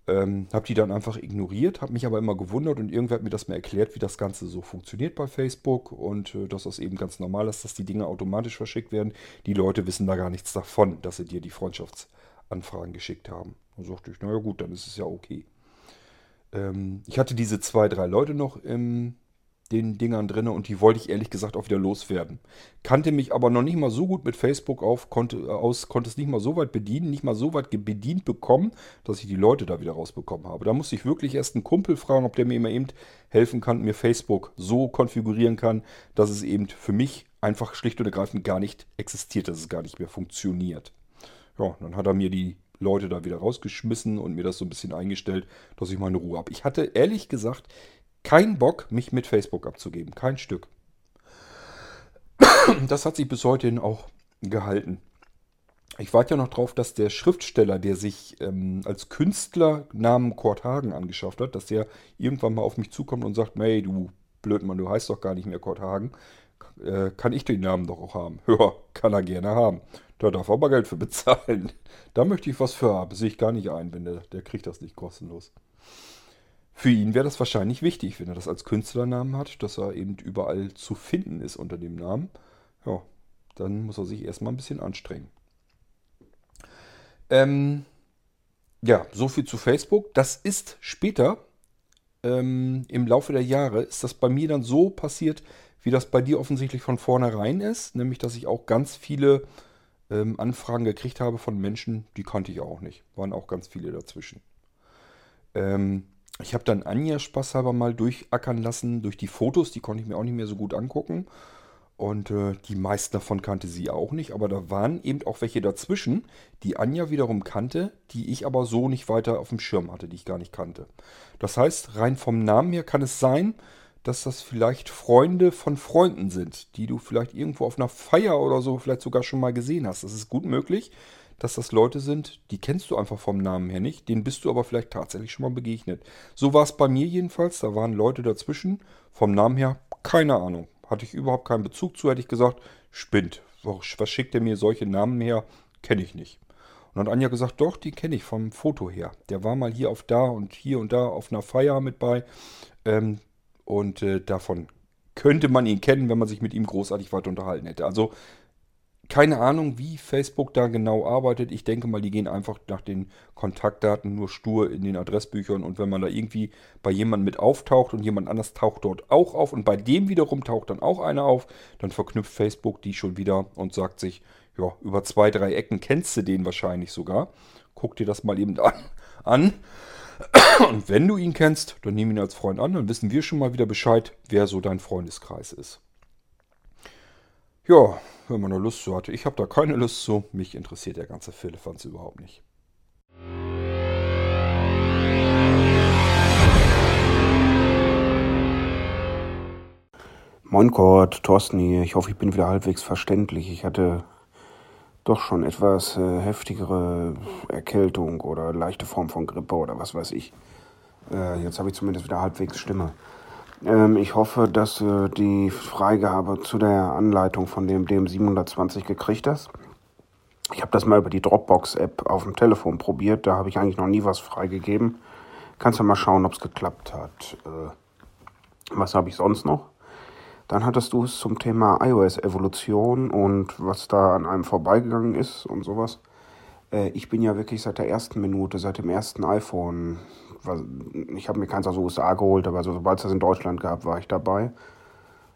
Ähm, habe die dann einfach ignoriert, habe mich aber immer gewundert und irgendwer hat mir das mal erklärt, wie das Ganze so funktioniert bei Facebook und äh, dass das eben ganz normal ist, dass die Dinge automatisch verschickt werden. Die Leute wissen da gar nichts davon, dass sie dir die Freundschaftsanfragen geschickt haben. Da sagte ich, naja gut, dann ist es ja okay. Ähm, ich hatte diese zwei, drei Leute noch im den Dingern drin und die wollte ich ehrlich gesagt auch wieder loswerden. Kannte mich aber noch nicht mal so gut mit Facebook auf, konnte, äh, aus, konnte es nicht mal so weit bedienen, nicht mal so weit bedient bekommen, dass ich die Leute da wieder rausbekommen habe. Da musste ich wirklich erst einen Kumpel fragen, ob der mir immer eben helfen kann, mir Facebook so konfigurieren kann, dass es eben für mich einfach schlicht und ergreifend gar nicht existiert, dass es gar nicht mehr funktioniert. Ja, dann hat er mir die Leute da wieder rausgeschmissen und mir das so ein bisschen eingestellt, dass ich meine Ruhe habe. Ich hatte ehrlich gesagt kein Bock, mich mit Facebook abzugeben. Kein Stück. Das hat sich bis heute auch gehalten. Ich warte ja noch drauf, dass der Schriftsteller, der sich ähm, als Künstler Namen Kurt Hagen angeschafft hat, dass der irgendwann mal auf mich zukommt und sagt, hey, du Blödmann, du heißt doch gar nicht mehr Kurt Hagen. Äh, kann ich den Namen doch auch haben? Ja, kann er gerne haben. Da darf er aber Geld für bezahlen. Da möchte ich was für haben. Sehe ich gar nicht ein, wenn der, der kriegt das nicht kostenlos. Für ihn wäre das wahrscheinlich wichtig, wenn er das als Künstlernamen hat, dass er eben überall zu finden ist unter dem Namen. Ja, dann muss er sich erstmal ein bisschen anstrengen. Ähm, ja, so viel zu Facebook. Das ist später, ähm, im Laufe der Jahre, ist das bei mir dann so passiert, wie das bei dir offensichtlich von vornherein ist. Nämlich, dass ich auch ganz viele ähm, Anfragen gekriegt habe von Menschen, die kannte ich auch nicht. Waren auch ganz viele dazwischen. Ähm, ich habe dann Anja spaßhalber mal durchackern lassen durch die Fotos, die konnte ich mir auch nicht mehr so gut angucken. Und äh, die meisten davon kannte sie auch nicht, aber da waren eben auch welche dazwischen, die Anja wiederum kannte, die ich aber so nicht weiter auf dem Schirm hatte, die ich gar nicht kannte. Das heißt, rein vom Namen her kann es sein, dass das vielleicht Freunde von Freunden sind, die du vielleicht irgendwo auf einer Feier oder so vielleicht sogar schon mal gesehen hast. Das ist gut möglich dass das Leute sind, die kennst du einfach vom Namen her nicht, denen bist du aber vielleicht tatsächlich schon mal begegnet. So war es bei mir jedenfalls, da waren Leute dazwischen, vom Namen her keine Ahnung. Hatte ich überhaupt keinen Bezug zu, hätte ich gesagt, spinnt. Was schickt er mir solche Namen her? Kenne ich nicht. Und dann hat Anja gesagt, doch, die kenne ich vom Foto her. Der war mal hier auf da und hier und da auf einer Feier mit bei. Ähm, und äh, davon könnte man ihn kennen, wenn man sich mit ihm großartig weiter unterhalten hätte. Also keine Ahnung, wie Facebook da genau arbeitet. Ich denke mal, die gehen einfach nach den Kontaktdaten nur stur in den Adressbüchern und wenn man da irgendwie bei jemandem mit auftaucht und jemand anders taucht dort auch auf und bei dem wiederum taucht dann auch einer auf, dann verknüpft Facebook die schon wieder und sagt sich, ja, über zwei, drei Ecken kennst du den wahrscheinlich sogar. Guck dir das mal eben an. an. Und wenn du ihn kennst, dann nimm ihn als Freund an, dann wissen wir schon mal wieder Bescheid, wer so dein Freundeskreis ist. Ja, wenn man da Lust zu hatte. Ich habe da keine Lust zu. Mich interessiert der ganze Firlefanz überhaupt nicht. Moin Kurt, Thorsten hier. Ich hoffe, ich bin wieder halbwegs verständlich. Ich hatte doch schon etwas äh, heftigere Erkältung oder leichte Form von Grippe oder was weiß ich. Äh, jetzt habe ich zumindest wieder halbwegs Stimme. Ähm, ich hoffe, dass du die Freigabe zu der Anleitung von dem DM720 gekriegt hast. Ich habe das mal über die Dropbox-App auf dem Telefon probiert. Da habe ich eigentlich noch nie was freigegeben. Kannst du mal schauen, ob es geklappt hat. Äh, was habe ich sonst noch? Dann hattest du es zum Thema iOS-Evolution und was da an einem vorbeigegangen ist und sowas. Äh, ich bin ja wirklich seit der ersten Minute, seit dem ersten iPhone, ich habe mir keins aus USA geholt, aber sobald es das in Deutschland gab, war ich dabei.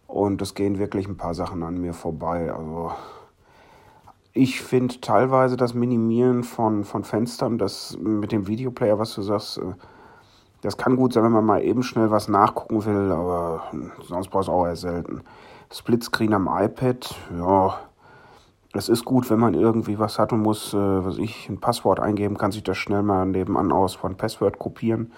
Und es gehen wirklich ein paar Sachen an mir vorbei. Also ich finde teilweise das Minimieren von, von Fenstern, das mit dem Videoplayer, was du sagst, äh, das kann gut sein, wenn man mal eben schnell was nachgucken will, aber sonst brauchst du auch eher selten. Splitscreen am iPad, ja, es ist gut, wenn man irgendwie was hat und muss, äh, was ich, ein Passwort eingeben, kann sich das schnell mal nebenan aus von Password kopieren.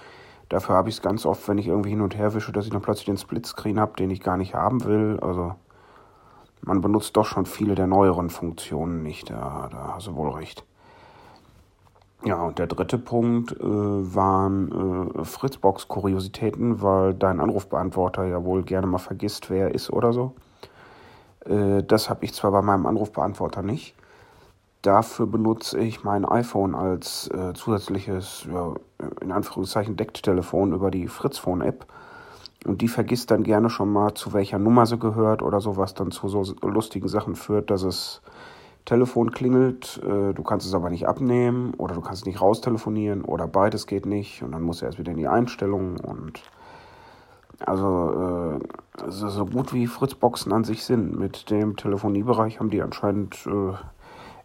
Dafür habe ich es ganz oft, wenn ich irgendwie hin und her wische, dass ich dann plötzlich den Splitscreen habe, den ich gar nicht haben will. Also man benutzt doch schon viele der neueren Funktionen nicht, da, da hast du wohl recht. Ja, und der dritte Punkt äh, waren äh, Fritzbox-Kuriositäten, weil dein Anrufbeantworter ja wohl gerne mal vergisst, wer er ist oder so. Äh, das habe ich zwar bei meinem Anrufbeantworter nicht. Dafür benutze ich mein iPhone als äh, zusätzliches, ja, in Anführungszeichen, Decktelefon über die Fritzphone-App. Und die vergisst dann gerne schon mal, zu welcher Nummer sie gehört oder so, was dann zu so lustigen Sachen führt, dass es Telefon klingelt, äh, du kannst es aber nicht abnehmen oder du kannst nicht raustelefonieren oder beides geht nicht und dann muss er erst wieder in die Einstellungen und also äh, so gut wie Fritzboxen an sich sind. Mit dem Telefoniebereich haben die anscheinend äh,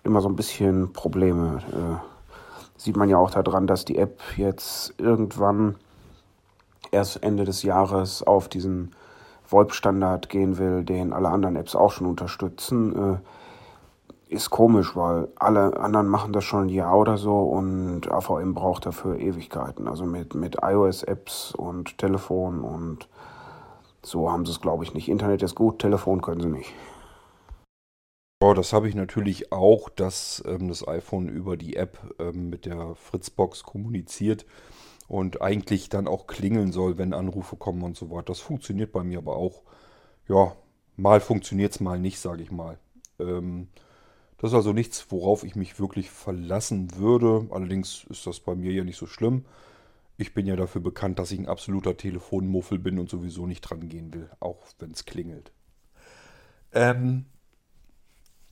immer so ein bisschen Probleme. Äh, sieht man ja auch daran, dass die App jetzt irgendwann erst Ende des Jahres auf diesen VoIP-Standard gehen will, den alle anderen Apps auch schon unterstützen. Ist komisch, weil alle anderen machen das schon ein Jahr oder so und AVM braucht dafür Ewigkeiten. Also mit, mit iOS-Apps und Telefon und so haben sie es, glaube ich, nicht. Internet ist gut, Telefon können sie nicht. Ja, das habe ich natürlich auch, dass ähm, das iPhone über die App ähm, mit der Fritzbox kommuniziert und eigentlich dann auch klingeln soll, wenn Anrufe kommen und so weiter. Das funktioniert bei mir aber auch. Ja, mal funktioniert es, mal nicht, sage ich mal. Ähm, das ist also nichts, worauf ich mich wirklich verlassen würde. Allerdings ist das bei mir ja nicht so schlimm. Ich bin ja dafür bekannt, dass ich ein absoluter Telefonmuffel bin und sowieso nicht dran gehen will, auch wenn es klingelt. Ähm,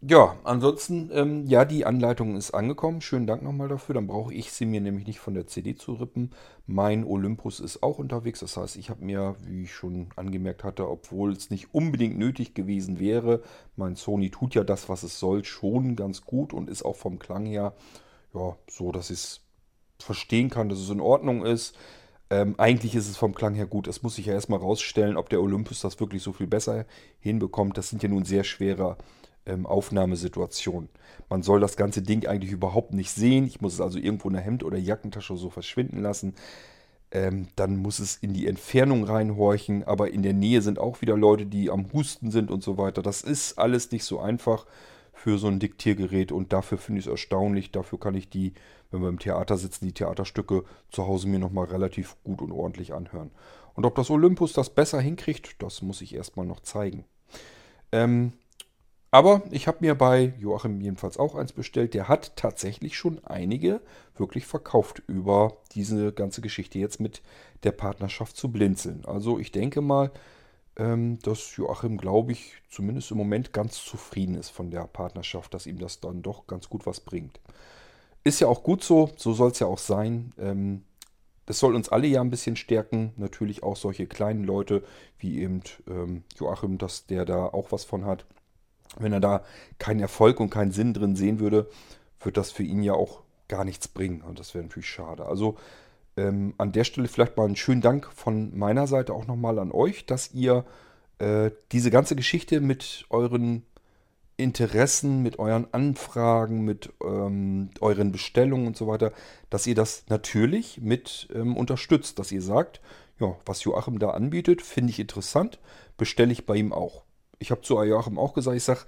ja, ansonsten, ähm, ja, die Anleitung ist angekommen. Schönen Dank nochmal dafür. Dann brauche ich sie mir nämlich nicht von der CD zu rippen. Mein Olympus ist auch unterwegs. Das heißt, ich habe mir, wie ich schon angemerkt hatte, obwohl es nicht unbedingt nötig gewesen wäre, mein Sony tut ja das, was es soll, schon ganz gut und ist auch vom Klang her, ja, so, dass ich es verstehen kann, dass es in Ordnung ist. Ähm, eigentlich ist es vom Klang her gut. Es muss sich ja erstmal rausstellen, ob der Olympus das wirklich so viel besser hinbekommt. Das sind ja nun sehr schwere ähm, Aufnahmesituation. Man soll das ganze Ding eigentlich überhaupt nicht sehen. Ich muss es also irgendwo in der Hemd- oder Jackentasche so verschwinden lassen. Ähm, dann muss es in die Entfernung reinhorchen, aber in der Nähe sind auch wieder Leute, die am Husten sind und so weiter. Das ist alles nicht so einfach für so ein Diktiergerät und dafür finde ich es erstaunlich. Dafür kann ich die, wenn wir im Theater sitzen, die Theaterstücke zu Hause mir nochmal relativ gut und ordentlich anhören. Und ob das Olympus das besser hinkriegt, das muss ich erstmal noch zeigen. Ähm, aber ich habe mir bei Joachim jedenfalls auch eins bestellt. Der hat tatsächlich schon einige wirklich verkauft über diese ganze Geschichte jetzt mit der Partnerschaft zu blinzeln. Also ich denke mal, ähm, dass Joachim, glaube ich, zumindest im Moment ganz zufrieden ist von der Partnerschaft, dass ihm das dann doch ganz gut was bringt. Ist ja auch gut so, so soll es ja auch sein. Ähm, das soll uns alle ja ein bisschen stärken. Natürlich auch solche kleinen Leute wie eben ähm, Joachim, dass der da auch was von hat. Wenn er da keinen Erfolg und keinen Sinn drin sehen würde, wird das für ihn ja auch gar nichts bringen. Und das wäre natürlich schade. Also ähm, an der Stelle vielleicht mal einen schönen Dank von meiner Seite auch nochmal an euch, dass ihr äh, diese ganze Geschichte mit euren Interessen, mit euren Anfragen, mit ähm, euren Bestellungen und so weiter, dass ihr das natürlich mit ähm, unterstützt, dass ihr sagt, Ja, was Joachim da anbietet, finde ich interessant, bestelle ich bei ihm auch. Ich habe zu Joachim auch gesagt, ich sage,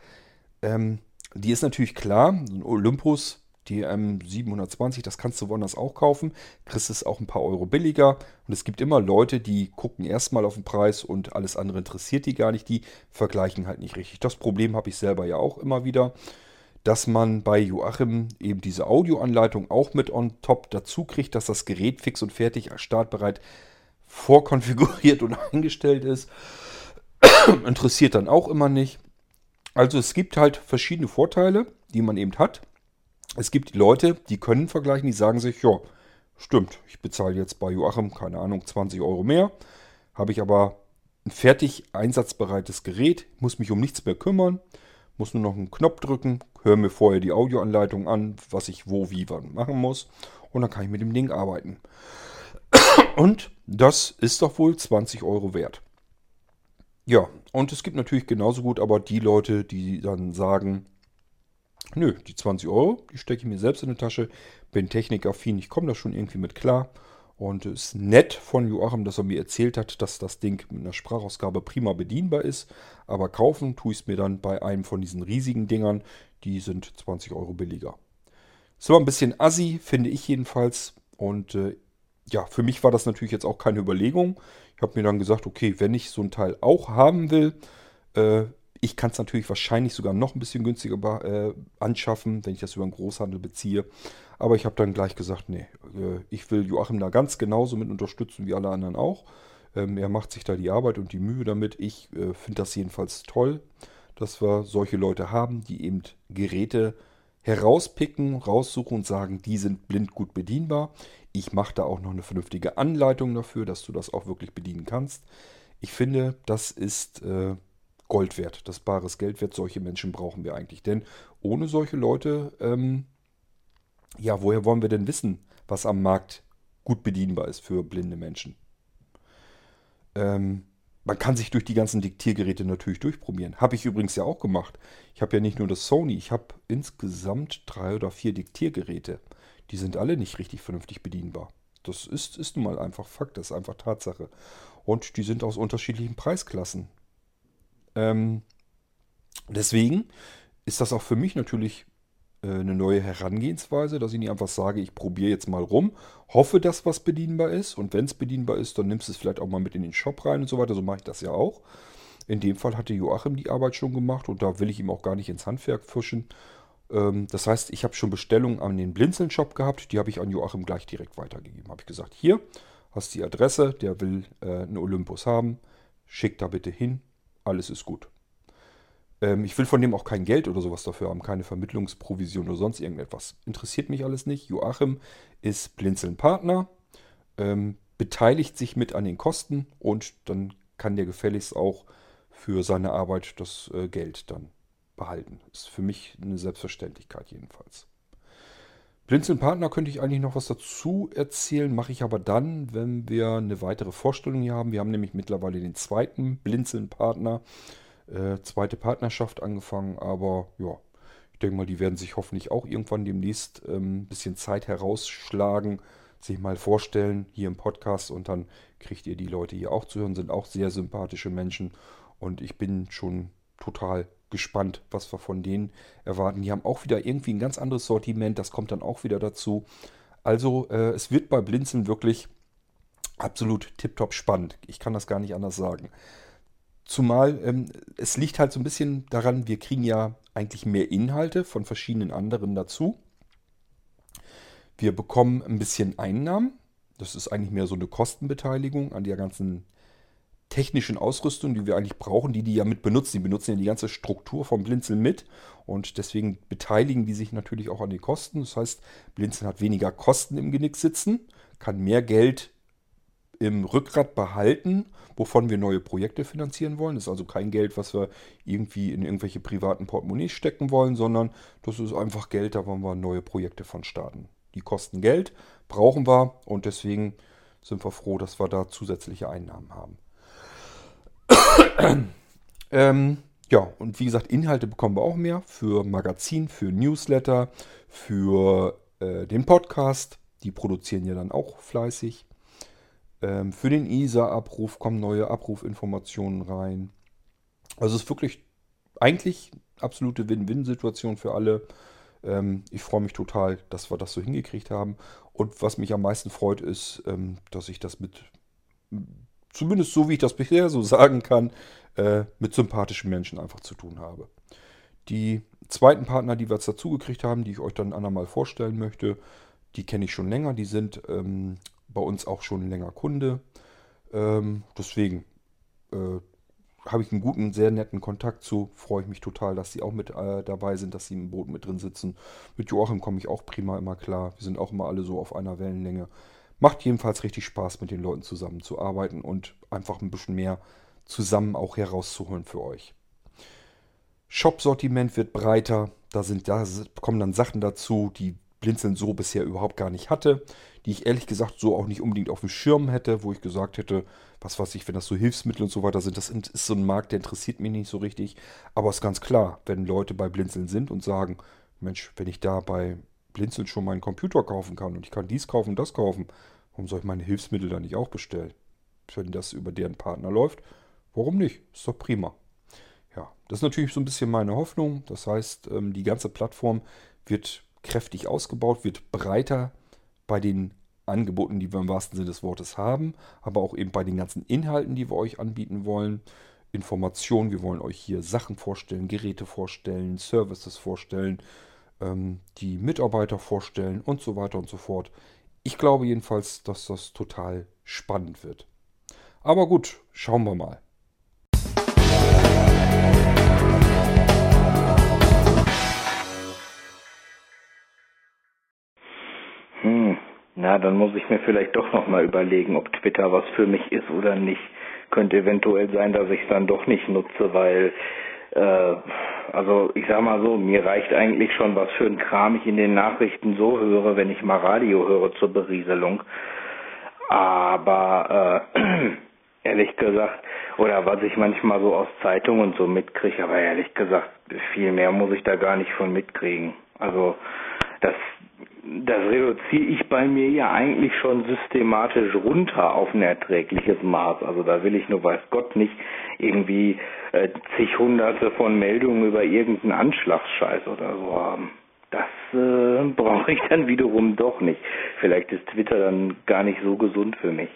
ähm, die ist natürlich klar, ein Olympus DM 720, das kannst du woanders auch kaufen. Kriegst es auch ein paar Euro billiger. Und es gibt immer Leute, die gucken erstmal auf den Preis und alles andere interessiert die gar nicht. Die vergleichen halt nicht richtig. Das Problem habe ich selber ja auch immer wieder, dass man bei Joachim eben diese Audioanleitung auch mit on top dazu kriegt, dass das Gerät fix und fertig startbereit vorkonfiguriert und eingestellt ist. Interessiert dann auch immer nicht. Also es gibt halt verschiedene Vorteile, die man eben hat es gibt Leute, die können vergleichen, die sagen sich, ja, stimmt, ich bezahle jetzt bei Joachim, keine Ahnung, 20 Euro mehr, habe ich aber ein fertig einsatzbereites Gerät, muss mich um nichts mehr kümmern, muss nur noch einen Knopf drücken, höre mir vorher die Audioanleitung an, was ich wo, wie, wann machen muss und dann kann ich mit dem Ding arbeiten. Und das ist doch wohl 20 Euro wert. Ja, und es gibt natürlich genauso gut aber die Leute, die dann sagen, Nö, die 20 Euro, die stecke ich mir selbst in die Tasche. Bin technikaffin, ich komme da schon irgendwie mit klar. Und es ist nett von Joachim, dass er mir erzählt hat, dass das Ding mit einer Sprachausgabe prima bedienbar ist. Aber kaufen tue ich es mir dann bei einem von diesen riesigen Dingern. Die sind 20 Euro billiger. Ist aber ein bisschen assi, finde ich jedenfalls. Und äh, ja, für mich war das natürlich jetzt auch keine Überlegung. Ich habe mir dann gesagt, okay, wenn ich so ein Teil auch haben will, äh, ich kann es natürlich wahrscheinlich sogar noch ein bisschen günstiger äh, anschaffen, wenn ich das über einen Großhandel beziehe. Aber ich habe dann gleich gesagt, nee, äh, ich will Joachim da ganz genauso mit unterstützen wie alle anderen auch. Ähm, er macht sich da die Arbeit und die Mühe damit. Ich äh, finde das jedenfalls toll, dass wir solche Leute haben, die eben Geräte herauspicken, raussuchen und sagen, die sind blind gut bedienbar. Ich mache da auch noch eine vernünftige Anleitung dafür, dass du das auch wirklich bedienen kannst. Ich finde, das ist äh, Gold wert, das bares Geld wert. Solche Menschen brauchen wir eigentlich. Denn ohne solche Leute, ähm, ja, woher wollen wir denn wissen, was am Markt gut bedienbar ist für blinde Menschen? Ähm, man kann sich durch die ganzen Diktiergeräte natürlich durchprobieren. Habe ich übrigens ja auch gemacht. Ich habe ja nicht nur das Sony, ich habe insgesamt drei oder vier Diktiergeräte. Die sind alle nicht richtig vernünftig bedienbar. Das ist, ist nun mal einfach Fakt, das ist einfach Tatsache. Und die sind aus unterschiedlichen Preisklassen. Ähm, deswegen ist das auch für mich natürlich eine neue Herangehensweise, dass ich nicht einfach sage, ich probiere jetzt mal rum, hoffe, dass was bedienbar ist und wenn es bedienbar ist, dann nimmst du es vielleicht auch mal mit in den Shop rein und so weiter. So mache ich das ja auch. In dem Fall hatte Joachim die Arbeit schon gemacht und da will ich ihm auch gar nicht ins Handwerk pfuschen. Ähm, das heißt, ich habe schon Bestellungen an den Blinzeln-Shop gehabt, die habe ich an Joachim gleich direkt weitergegeben. Habe ich gesagt, hier hast die Adresse, der will äh, einen Olympus haben, schick da bitte hin, alles ist gut. Ähm, ich will von dem auch kein Geld oder sowas dafür haben, keine Vermittlungsprovision oder sonst irgendetwas. Interessiert mich alles nicht. Joachim ist Blinzeln-Partner, ähm, beteiligt sich mit an den Kosten und dann kann der gefälligst auch für seine Arbeit das äh, Geld dann behalten. Ist für mich eine Selbstverständlichkeit jedenfalls. Blinzeln-Partner könnte ich eigentlich noch was dazu erzählen, mache ich aber dann, wenn wir eine weitere Vorstellung hier haben. Wir haben nämlich mittlerweile den zweiten Blinzeln-Partner, äh, zweite Partnerschaft angefangen, aber ja, ich denke mal, die werden sich hoffentlich auch irgendwann demnächst ein ähm, bisschen Zeit herausschlagen, sich mal vorstellen hier im Podcast und dann kriegt ihr die Leute hier auch zu hören, sind auch sehr sympathische Menschen und ich bin schon total gespannt, was wir von denen erwarten. Die haben auch wieder irgendwie ein ganz anderes Sortiment, das kommt dann auch wieder dazu. Also äh, es wird bei Blinzeln wirklich absolut tiptop spannend. Ich kann das gar nicht anders sagen. Zumal ähm, es liegt halt so ein bisschen daran, wir kriegen ja eigentlich mehr Inhalte von verschiedenen anderen dazu. Wir bekommen ein bisschen Einnahmen. Das ist eigentlich mehr so eine Kostenbeteiligung an der ganzen technischen Ausrüstung, die wir eigentlich brauchen, die die ja mit benutzen. Die benutzen ja die ganze Struktur vom Blinzeln mit und deswegen beteiligen die sich natürlich auch an den Kosten. Das heißt, Blinzeln hat weniger Kosten im Genick sitzen, kann mehr Geld im Rückgrat behalten, wovon wir neue Projekte finanzieren wollen. Das ist also kein Geld, was wir irgendwie in irgendwelche privaten Portemonnaies stecken wollen, sondern das ist einfach Geld, da wollen wir neue Projekte von starten. Die kosten Geld, brauchen wir und deswegen sind wir froh, dass wir da zusätzliche Einnahmen haben. ähm, ja, und wie gesagt, Inhalte bekommen wir auch mehr für Magazin, für Newsletter, für äh, den Podcast. Die produzieren ja dann auch fleißig. Ähm, für den ISA-Abruf kommen neue Abrufinformationen rein. Also es ist wirklich eigentlich absolute Win-Win-Situation für alle. Ähm, ich freue mich total, dass wir das so hingekriegt haben. Und was mich am meisten freut, ist, ähm, dass ich das mit, zumindest so wie ich das bisher so sagen kann, äh, mit sympathischen Menschen einfach zu tun habe. Die zweiten Partner, die wir jetzt dazugekriegt haben, die ich euch dann andermal vorstellen möchte, die kenne ich schon länger. Die sind ähm, bei uns auch schon länger Kunde. Ähm, deswegen äh, habe ich einen guten, sehr netten Kontakt zu. Freue ich mich total, dass sie auch mit äh, dabei sind, dass sie im Boot mit drin sitzen. Mit Joachim komme ich auch prima immer klar. Wir sind auch immer alle so auf einer Wellenlänge. Macht jedenfalls richtig Spaß, mit den Leuten zusammenzuarbeiten und einfach ein bisschen mehr zusammen auch herauszuholen für euch. Shop-Sortiment wird breiter. Da, sind, da kommen dann Sachen dazu, die Blinzeln so bisher überhaupt gar nicht hatte, die ich ehrlich gesagt so auch nicht unbedingt auf dem Schirm hätte, wo ich gesagt hätte, was weiß ich, wenn das so Hilfsmittel und so weiter sind, das ist so ein Markt, der interessiert mich nicht so richtig. Aber es ist ganz klar, wenn Leute bei Blinzeln sind und sagen, Mensch, wenn ich da bei Blinzeln schon meinen Computer kaufen kann und ich kann dies kaufen, das kaufen, warum soll ich meine Hilfsmittel dann nicht auch bestellen? Wenn das über deren Partner läuft, warum nicht? Ist doch prima. Ja, das ist natürlich so ein bisschen meine Hoffnung. Das heißt, ähm, die ganze Plattform wird kräftig ausgebaut, wird breiter bei den Angeboten, die wir im wahrsten Sinne des Wortes haben, aber auch eben bei den ganzen Inhalten, die wir euch anbieten wollen. Informationen, wir wollen euch hier Sachen vorstellen, Geräte vorstellen, Services vorstellen, ähm, die Mitarbeiter vorstellen und so weiter und so fort. Ich glaube jedenfalls, dass das total spannend wird. Aber gut, schauen wir mal. Na, dann muss ich mir vielleicht doch nochmal überlegen, ob Twitter was für mich ist oder nicht. Könnte eventuell sein, dass ich es dann doch nicht nutze, weil, äh, also ich sag mal so, mir reicht eigentlich schon, was für ein Kram ich in den Nachrichten so höre, wenn ich mal Radio höre zur Berieselung. Aber äh, ehrlich gesagt, oder was ich manchmal so aus Zeitungen so mitkriege, aber ehrlich gesagt, viel mehr muss ich da gar nicht von mitkriegen. Also das das reduziere ich bei mir ja eigentlich schon systematisch runter auf ein erträgliches Maß. Also da will ich nur weiß Gott nicht irgendwie äh, zig hunderte von Meldungen über irgendeinen Anschlagsscheiß oder so haben. Das äh, brauche ich dann wiederum doch nicht. Vielleicht ist Twitter dann gar nicht so gesund für mich.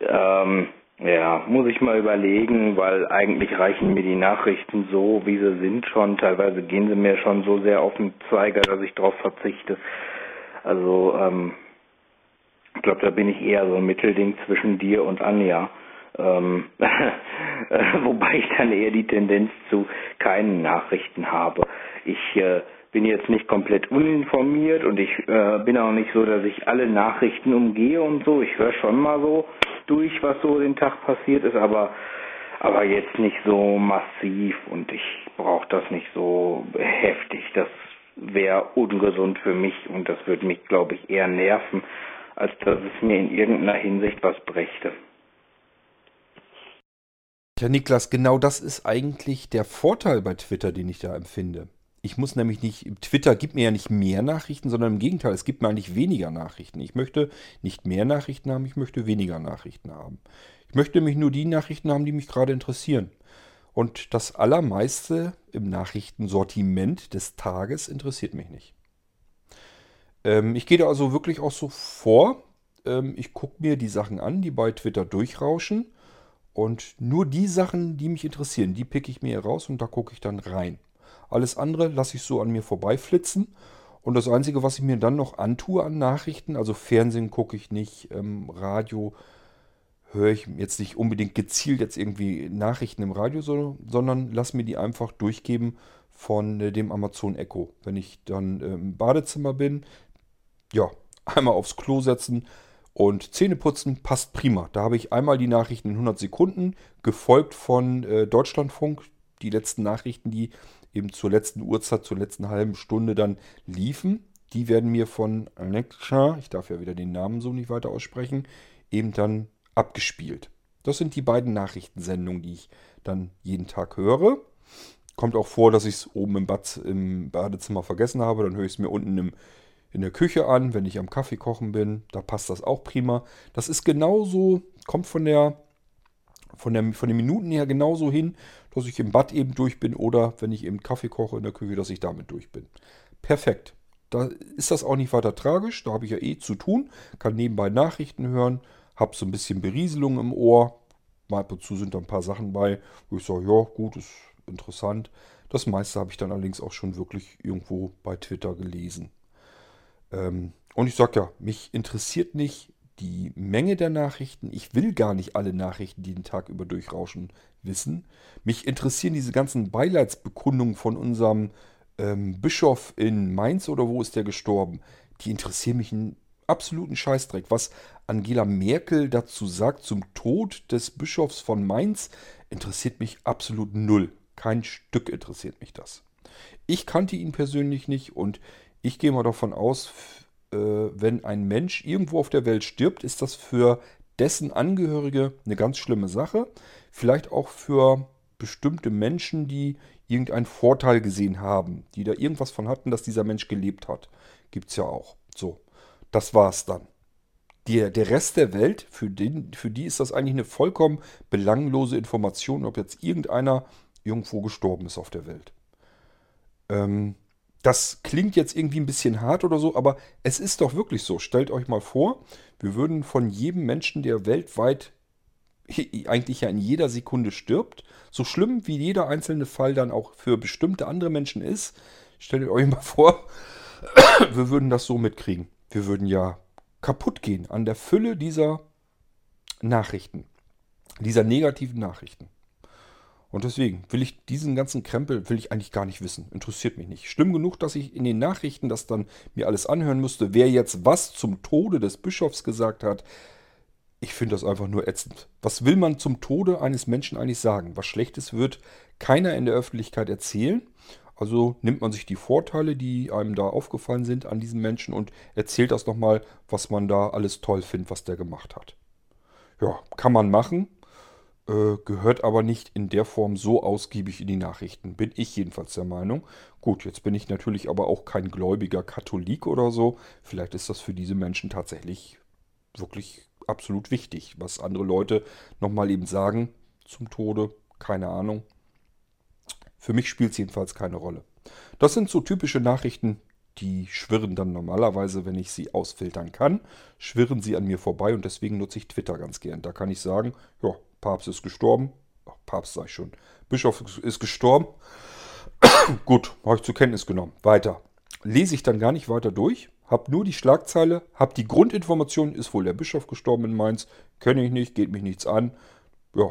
Ähm, ja, muss ich mal überlegen, weil eigentlich reichen mir die Nachrichten so, wie sie sind schon. Teilweise gehen sie mir schon so sehr auf den Zeiger, dass ich darauf verzichte. Also, ähm, ich glaube, da bin ich eher so ein Mittelding zwischen dir und Anja. Ähm, wobei ich dann eher die Tendenz zu keinen Nachrichten habe. Ich äh, bin jetzt nicht komplett uninformiert und ich äh, bin auch nicht so, dass ich alle Nachrichten umgehe und so. Ich höre schon mal so durch, was so den Tag passiert ist, aber aber jetzt nicht so massiv und ich brauche das nicht so heftig. Das wäre ungesund für mich und das würde mich, glaube ich, eher nerven, als dass es mir in irgendeiner Hinsicht was brächte. Ja, Niklas, genau das ist eigentlich der Vorteil bei Twitter, den ich da empfinde. Ich muss nämlich nicht, Twitter gibt mir ja nicht mehr Nachrichten, sondern im Gegenteil, es gibt mir eigentlich weniger Nachrichten. Ich möchte nicht mehr Nachrichten haben, ich möchte weniger Nachrichten haben. Ich möchte nämlich nur die Nachrichten haben, die mich gerade interessieren. Und das Allermeiste im Nachrichtensortiment des Tages interessiert mich nicht. Ähm, ich gehe da also wirklich auch so vor. Ähm, ich gucke mir die Sachen an, die bei Twitter durchrauschen. Und nur die Sachen, die mich interessieren, die picke ich mir raus und da gucke ich dann rein. Alles andere lasse ich so an mir vorbeiflitzen. Und das Einzige, was ich mir dann noch antue an Nachrichten, also Fernsehen gucke ich nicht, ähm, Radio höre ich jetzt nicht unbedingt gezielt jetzt irgendwie Nachrichten im Radio, so, sondern lasse mir die einfach durchgeben von äh, dem Amazon Echo. Wenn ich dann äh, im Badezimmer bin, ja, einmal aufs Klo setzen und Zähne putzen, passt prima. Da habe ich einmal die Nachrichten in 100 Sekunden, gefolgt von äh, Deutschlandfunk, die letzten Nachrichten, die eben zur letzten Uhrzeit, zur letzten halben Stunde dann liefen. Die werden mir von Alexa, ich darf ja wieder den Namen so nicht weiter aussprechen, eben dann abgespielt. Das sind die beiden Nachrichtensendungen, die ich dann jeden Tag höre. Kommt auch vor, dass ich es oben im Bad, im Badezimmer vergessen habe. Dann höre ich es mir unten im, in der Küche an, wenn ich am Kaffee kochen bin. Da passt das auch prima. Das ist genauso, kommt von der, von der von den Minuten her genauso hin, dass ich im Bad eben durch bin oder wenn ich eben Kaffee koche in der Küche, dass ich damit durch bin. Perfekt. Da ist das auch nicht weiter tragisch. Da habe ich ja eh zu tun. Kann nebenbei Nachrichten hören. Habe so ein bisschen Berieselung im Ohr. Mal ab und zu sind da ein paar Sachen bei, wo ich sage, ja, gut, ist interessant. Das meiste habe ich dann allerdings auch schon wirklich irgendwo bei Twitter gelesen. Ähm, und ich sage ja, mich interessiert nicht die Menge der Nachrichten. Ich will gar nicht alle Nachrichten, die den Tag über durchrauschen, wissen. Mich interessieren diese ganzen Beileidsbekundungen von unserem ähm, Bischof in Mainz oder wo ist der gestorben. Die interessieren mich einen absoluten Scheißdreck. Was Angela Merkel dazu sagt zum Tod des Bischofs von Mainz, interessiert mich absolut null. Kein Stück interessiert mich das. Ich kannte ihn persönlich nicht und ich gehe mal davon aus, wenn ein Mensch irgendwo auf der Welt stirbt, ist das für dessen Angehörige eine ganz schlimme Sache. Vielleicht auch für bestimmte Menschen, die irgendeinen Vorteil gesehen haben, die da irgendwas von hatten, dass dieser Mensch gelebt hat. Gibt es ja auch. So, das war's dann. Der, der Rest der Welt, für, den, für die ist das eigentlich eine vollkommen belanglose Information, ob jetzt irgendeiner irgendwo gestorben ist auf der Welt. Ähm, das klingt jetzt irgendwie ein bisschen hart oder so, aber es ist doch wirklich so. Stellt euch mal vor, wir würden von jedem Menschen, der weltweit eigentlich ja in jeder Sekunde stirbt, so schlimm wie jeder einzelne Fall dann auch für bestimmte andere Menschen ist, stellt euch mal vor, wir würden das so mitkriegen. Wir würden ja kaputt gehen an der Fülle dieser Nachrichten, dieser negativen Nachrichten. Und deswegen will ich diesen ganzen Krempel will ich eigentlich gar nicht wissen. Interessiert mich nicht. Schlimm genug, dass ich in den Nachrichten das dann mir alles anhören müsste, wer jetzt was zum Tode des Bischofs gesagt hat. Ich finde das einfach nur ätzend. Was will man zum Tode eines Menschen eigentlich sagen? Was Schlechtes wird keiner in der Öffentlichkeit erzählen. Also nimmt man sich die Vorteile, die einem da aufgefallen sind an diesem Menschen und erzählt das nochmal, was man da alles toll findet, was der gemacht hat. Ja, kann man machen. Äh, gehört aber nicht in der Form so ausgiebig in die Nachrichten. Bin ich jedenfalls der Meinung. Gut, jetzt bin ich natürlich aber auch kein gläubiger Katholik oder so. Vielleicht ist das für diese Menschen tatsächlich wirklich absolut wichtig, was andere Leute nochmal eben sagen zum Tode. Keine Ahnung. Für mich spielt es jedenfalls keine Rolle. Das sind so typische Nachrichten, die schwirren dann normalerweise, wenn ich sie ausfiltern kann, schwirren sie an mir vorbei und deswegen nutze ich Twitter ganz gern. Da kann ich sagen, ja, Papst ist gestorben. Ach, Papst sag ich schon. Bischof ist gestorben. Gut, habe ich zur Kenntnis genommen. Weiter. Lese ich dann gar nicht weiter durch. Hab nur die Schlagzeile, hab die Grundinformation, ist wohl der Bischof gestorben in Mainz. Kenne ich nicht, geht mich nichts an. Ja,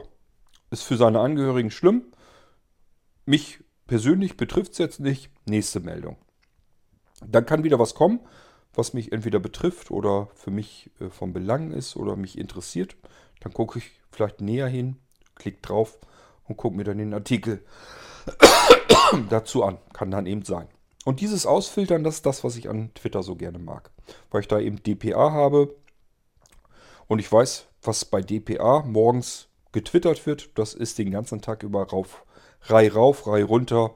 ist für seine Angehörigen schlimm. Mich persönlich betrifft es jetzt nicht. Nächste Meldung. Dann kann wieder was kommen, was mich entweder betrifft oder für mich äh, von Belang ist oder mich interessiert. Dann gucke ich vielleicht näher hin, klicke drauf und gucke mir dann den Artikel dazu an. Kann dann eben sein. Und dieses Ausfiltern, das ist das, was ich an Twitter so gerne mag. Weil ich da eben DPA habe und ich weiß, was bei DPA morgens getwittert wird. Das ist den ganzen Tag über rauf, Reihe rauf, Reihe runter.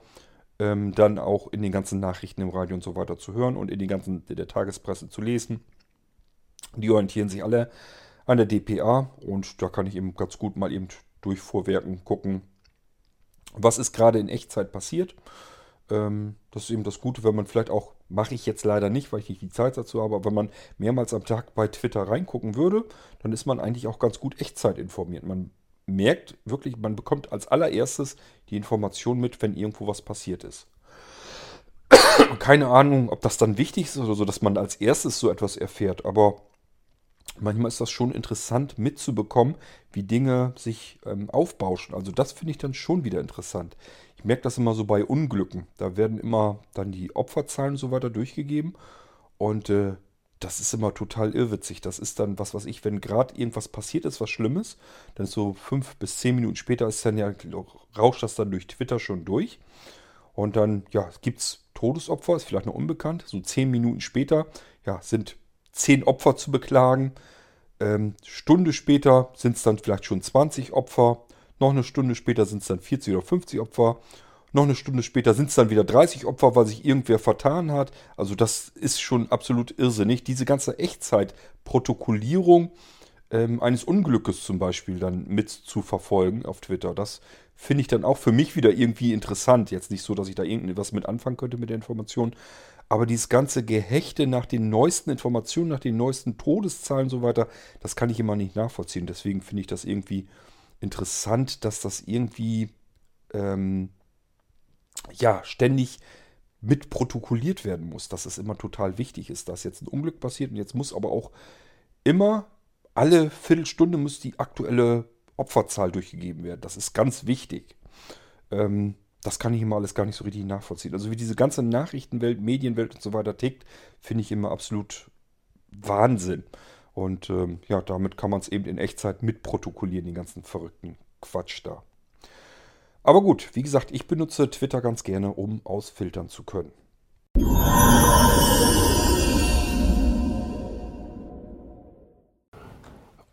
Ähm, dann auch in den ganzen Nachrichten im Radio und so weiter zu hören und in, die ganzen, in der Tagespresse zu lesen. Die orientieren sich alle an der DPA und da kann ich eben ganz gut mal eben durchvorwerken, gucken, was ist gerade in Echtzeit passiert. Ähm, das ist eben das Gute, wenn man vielleicht auch, mache ich jetzt leider nicht, weil ich nicht die Zeit dazu habe, aber wenn man mehrmals am Tag bei Twitter reingucken würde, dann ist man eigentlich auch ganz gut Echtzeit informiert. Man merkt wirklich, man bekommt als allererstes die Information mit, wenn irgendwo was passiert ist. Keine Ahnung, ob das dann wichtig ist oder so, dass man als erstes so etwas erfährt, aber manchmal ist das schon interessant mitzubekommen, wie Dinge sich ähm, aufbauschen. Also das finde ich dann schon wieder interessant. Ich merke das immer so bei Unglücken. Da werden immer dann die Opferzahlen und so weiter durchgegeben. Und äh, das ist immer total irrwitzig. Das ist dann, was weiß ich, wenn gerade irgendwas passiert ist, was Schlimmes, dann ist so fünf bis zehn Minuten später ist dann ja, rauscht das dann durch Twitter schon durch. Und dann, ja, gibt es Todesopfer, ist vielleicht noch unbekannt. So zehn Minuten später, ja, sind zehn Opfer zu beklagen. Ähm, Stunde später sind es dann vielleicht schon 20 Opfer. Noch eine Stunde später sind es dann 40 oder 50 Opfer. Noch eine Stunde später sind es dann wieder 30 Opfer, weil sich irgendwer vertan hat. Also das ist schon absolut irrsinnig. Diese ganze Echtzeit-Protokollierung ähm, eines Unglückes zum Beispiel dann mit zu verfolgen auf Twitter, das finde ich dann auch für mich wieder irgendwie interessant. Jetzt nicht so, dass ich da irgendwas mit anfangen könnte mit der Information. Aber dieses ganze Gehechte nach den neuesten Informationen, nach den neuesten Todeszahlen und so weiter, das kann ich immer nicht nachvollziehen. Deswegen finde ich das irgendwie interessant, dass das irgendwie ähm, ja ständig mit protokolliert werden muss, dass es immer total wichtig ist, dass jetzt ein Unglück passiert und jetzt muss aber auch immer alle Viertelstunde muss die aktuelle Opferzahl durchgegeben werden. Das ist ganz wichtig. Ähm, das kann ich immer alles gar nicht so richtig nachvollziehen. Also wie diese ganze Nachrichtenwelt, Medienwelt und so weiter tickt, finde ich immer absolut Wahnsinn. Und ähm, ja, damit kann man es eben in Echtzeit mitprotokollieren, den ganzen verrückten Quatsch da. Aber gut, wie gesagt, ich benutze Twitter ganz gerne, um ausfiltern zu können.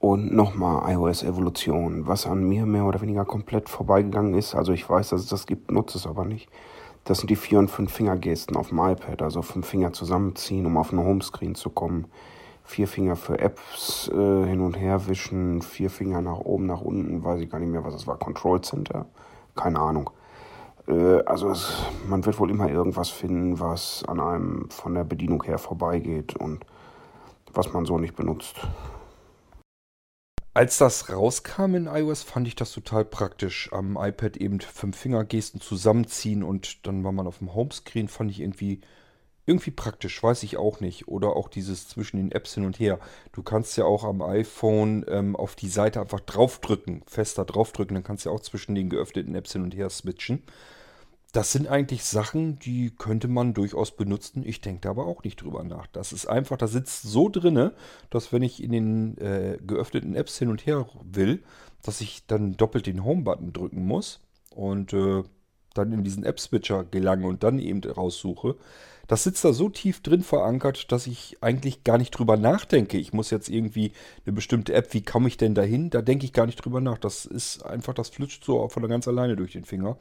Und nochmal iOS-Evolution, was an mir mehr oder weniger komplett vorbeigegangen ist. Also ich weiß, dass es das gibt, nutze es aber nicht. Das sind die vier und fünf Fingergesten auf dem iPad. Also fünf Finger zusammenziehen, um auf einen Homescreen zu kommen. Vier Finger für Apps äh, hin und her wischen. Vier Finger nach oben, nach unten. Weiß ich gar nicht mehr, was es war. Control Center. Keine Ahnung. Äh, also es, man wird wohl immer irgendwas finden, was an einem von der Bedienung her vorbeigeht und was man so nicht benutzt. Als das rauskam in iOS, fand ich das total praktisch. Am iPad eben fünf Fingergesten zusammenziehen und dann war man auf dem Homescreen, fand ich irgendwie, irgendwie praktisch, weiß ich auch nicht. Oder auch dieses zwischen den Apps hin und her. Du kannst ja auch am iPhone ähm, auf die Seite einfach draufdrücken, fester draufdrücken, dann kannst du ja auch zwischen den geöffneten Apps hin und her switchen. Das sind eigentlich Sachen, die könnte man durchaus benutzen. Ich denke da aber auch nicht drüber nach. Das ist einfach, da sitzt so drinne, dass wenn ich in den äh, geöffneten Apps hin und her will, dass ich dann doppelt den Home-Button drücken muss und äh, dann in diesen App-Switcher gelange und dann eben raussuche. Das sitzt da so tief drin verankert, dass ich eigentlich gar nicht drüber nachdenke. Ich muss jetzt irgendwie eine bestimmte App, wie komme ich denn dahin? Da denke ich gar nicht drüber nach. Das ist einfach, das flutscht so von ganz alleine durch den Finger.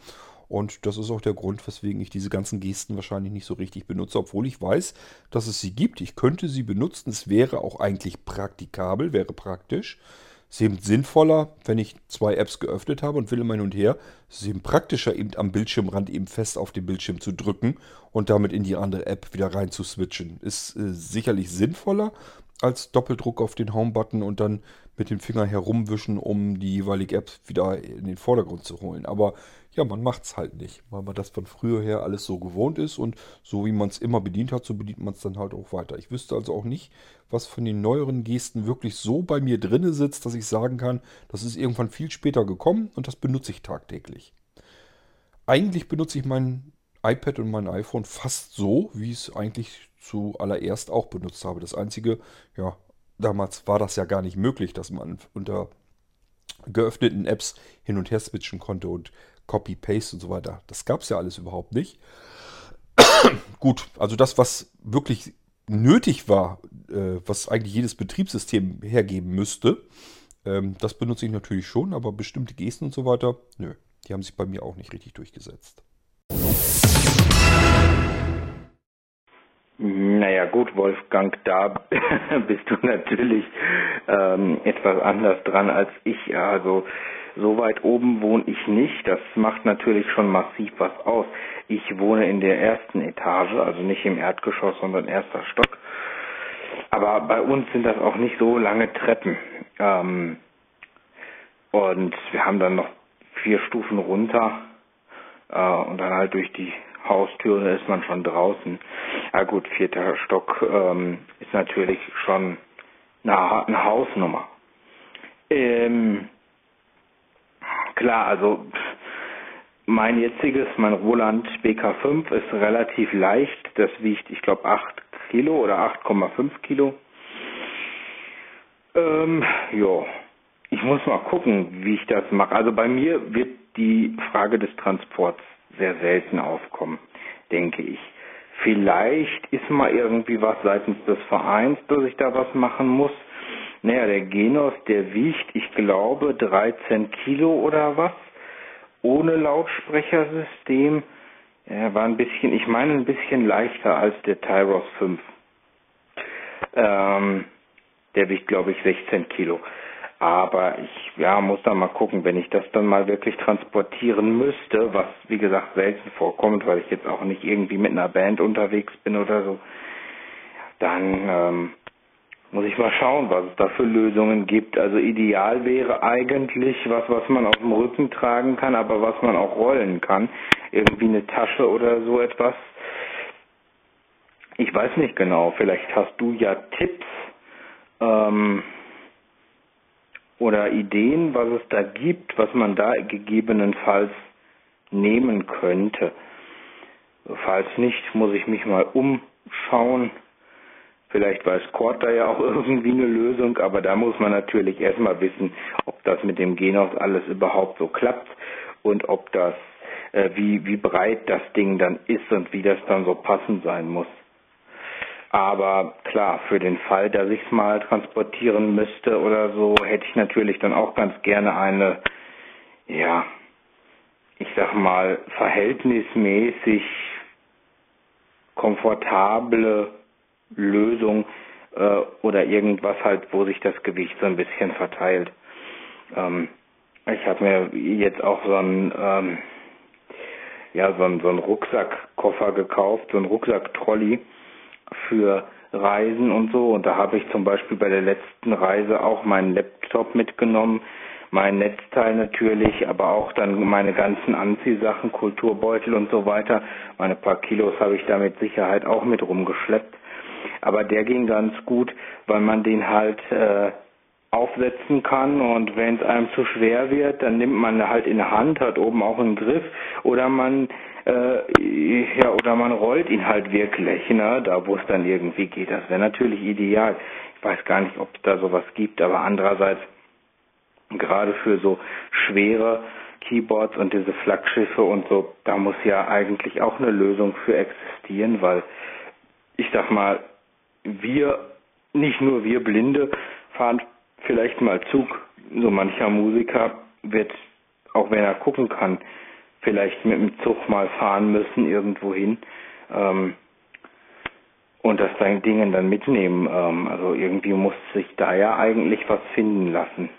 Und das ist auch der Grund, weswegen ich diese ganzen Gesten wahrscheinlich nicht so richtig benutze, obwohl ich weiß, dass es sie gibt. Ich könnte sie benutzen. Es wäre auch eigentlich praktikabel, wäre praktisch. Es ist eben sinnvoller, wenn ich zwei Apps geöffnet habe und will immer hin und her. Es ist eben praktischer, eben am Bildschirmrand eben fest auf den Bildschirm zu drücken und damit in die andere App wieder rein zu switchen. Ist äh, sicherlich sinnvoller als Doppeldruck auf den Home-Button und dann mit dem Finger herumwischen, um die jeweilige App wieder in den Vordergrund zu holen. Aber ja, man macht es halt nicht, weil man das von früher her alles so gewohnt ist und so wie man es immer bedient hat, so bedient man es dann halt auch weiter. Ich wüsste also auch nicht, was von den neueren Gesten wirklich so bei mir drinne sitzt, dass ich sagen kann, das ist irgendwann viel später gekommen und das benutze ich tagtäglich. Eigentlich benutze ich mein iPad und mein iPhone fast so, wie ich es eigentlich zuallererst auch benutzt habe. Das einzige, ja, damals war das ja gar nicht möglich, dass man unter geöffneten Apps hin und her switchen konnte und Copy-Paste und so weiter. Das gab es ja alles überhaupt nicht. Gut, also das, was wirklich nötig war, äh, was eigentlich jedes Betriebssystem hergeben müsste, ähm, das benutze ich natürlich schon, aber bestimmte Gesten und so weiter, nö, die haben sich bei mir auch nicht richtig durchgesetzt. Naja gut, Wolfgang, da bist du natürlich ähm, etwas anders dran als ich. Also so weit oben wohne ich nicht. Das macht natürlich schon massiv was aus. Ich wohne in der ersten Etage, also nicht im Erdgeschoss, sondern erster Stock. Aber bei uns sind das auch nicht so lange Treppen. Ähm, und wir haben dann noch vier Stufen runter äh, und dann halt durch die Haustür da ist man schon draußen. Ja gut, vierter Stock ähm, ist natürlich schon eine, eine Hausnummer. Ähm, Klar, also mein jetziges, mein Roland BK5 ist relativ leicht. Das wiegt, ich glaube, 8 Kilo oder 8,5 Kilo. Ähm, ja, ich muss mal gucken, wie ich das mache. Also bei mir wird die Frage des Transports sehr selten aufkommen, denke ich. Vielleicht ist mal irgendwie was seitens des Vereins, dass ich da was machen muss. Naja, der Genos, der wiegt, ich glaube, 13 Kilo oder was. ohne Lautsprechersystem. Er war ein bisschen, ich meine ein bisschen leichter als der Tyros 5. Ähm, der wiegt glaube ich 16 Kilo. Aber ich ja, muss da mal gucken, wenn ich das dann mal wirklich transportieren müsste, was wie gesagt selten vorkommt, weil ich jetzt auch nicht irgendwie mit einer Band unterwegs bin oder so, dann ähm, muss ich mal schauen, was es da für Lösungen gibt. Also ideal wäre eigentlich was, was man auf dem Rücken tragen kann, aber was man auch rollen kann. Irgendwie eine Tasche oder so etwas. Ich weiß nicht genau, vielleicht hast du ja Tipps. Ähm, oder Ideen, was es da gibt, was man da gegebenenfalls nehmen könnte. Falls nicht, muss ich mich mal umschauen. Vielleicht weiß Cord da ja auch irgendwie eine Lösung, aber da muss man natürlich erstmal wissen, ob das mit dem Genos alles überhaupt so klappt und ob das, äh, wie, wie breit das Ding dann ist und wie das dann so passend sein muss. Aber klar, für den Fall, dass ich es mal transportieren müsste oder so, hätte ich natürlich dann auch ganz gerne eine, ja, ich sag mal, verhältnismäßig komfortable Lösung äh, oder irgendwas halt, wo sich das Gewicht so ein bisschen verteilt. Ähm, ich habe mir jetzt auch so einen, ähm, ja, so einen, so einen Rucksackkoffer gekauft, so einen Rucksacktrolley für Reisen und so. Und da habe ich zum Beispiel bei der letzten Reise auch meinen Laptop mitgenommen, mein Netzteil natürlich, aber auch dann meine ganzen Anziehsachen, Kulturbeutel und so weiter. Meine paar Kilos habe ich da mit Sicherheit auch mit rumgeschleppt. Aber der ging ganz gut, weil man den halt äh, aufsetzen kann und wenn es einem zu schwer wird, dann nimmt man halt in der Hand, hat oben auch einen Griff oder man äh, ja, oder man rollt ihn halt wirklich, ne, da wo es dann irgendwie geht. Das wäre natürlich ideal. Ich weiß gar nicht, ob es da sowas gibt, aber andererseits, gerade für so schwere Keyboards und diese Flaggschiffe und so, da muss ja eigentlich auch eine Lösung für existieren, weil ich sag mal, wir, nicht nur wir Blinde, fahren vielleicht mal Zug. So mancher Musiker wird, auch wenn er gucken kann, vielleicht mit dem Zug mal fahren müssen irgendwo hin ähm, und das dann Dingen dann mitnehmen. Ähm, also irgendwie muss sich da ja eigentlich was finden lassen.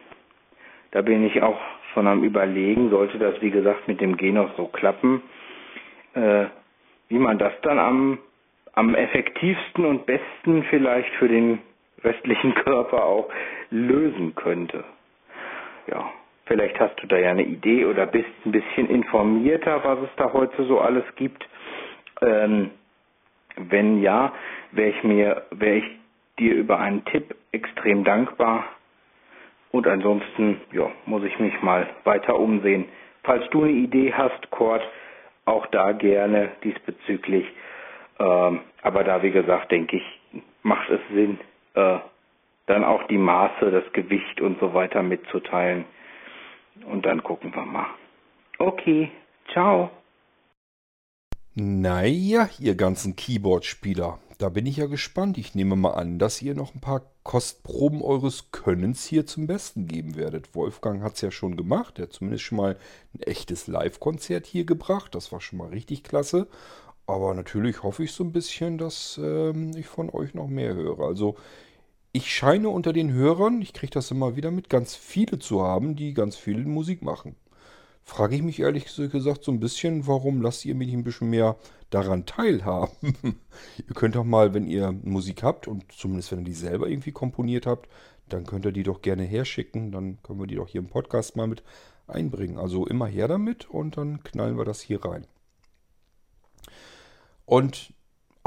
Da bin ich auch schon am überlegen, sollte das wie gesagt mit dem Genos so klappen, äh, wie man das dann am, am effektivsten und besten vielleicht für den restlichen Körper auch lösen könnte. Ja. Vielleicht hast du da ja eine Idee oder bist ein bisschen informierter, was es da heute so alles gibt. Ähm, wenn ja, wäre ich mir, wäre ich dir über einen Tipp extrem dankbar. Und ansonsten, ja, muss ich mich mal weiter umsehen. Falls du eine Idee hast, Cord, auch da gerne diesbezüglich. Ähm, aber da, wie gesagt, denke ich, macht es Sinn, äh, dann auch die Maße, das Gewicht und so weiter mitzuteilen. Und dann gucken wir mal. Okay, ciao. Naja, ihr ganzen Keyboard-Spieler, da bin ich ja gespannt. Ich nehme mal an, dass ihr noch ein paar Kostproben eures Könnens hier zum Besten geben werdet. Wolfgang hat es ja schon gemacht. Er hat zumindest schon mal ein echtes Live-Konzert hier gebracht. Das war schon mal richtig klasse. Aber natürlich hoffe ich so ein bisschen, dass ähm, ich von euch noch mehr höre. Also ich scheine unter den Hörern, ich kriege das immer wieder mit, ganz viele zu haben, die ganz viel Musik machen. Frage ich mich ehrlich gesagt so ein bisschen, warum lasst ihr mich ein bisschen mehr daran teilhaben? ihr könnt doch mal, wenn ihr Musik habt und zumindest wenn ihr die selber irgendwie komponiert habt, dann könnt ihr die doch gerne herschicken. Dann können wir die doch hier im Podcast mal mit einbringen. Also immer her damit und dann knallen wir das hier rein. Und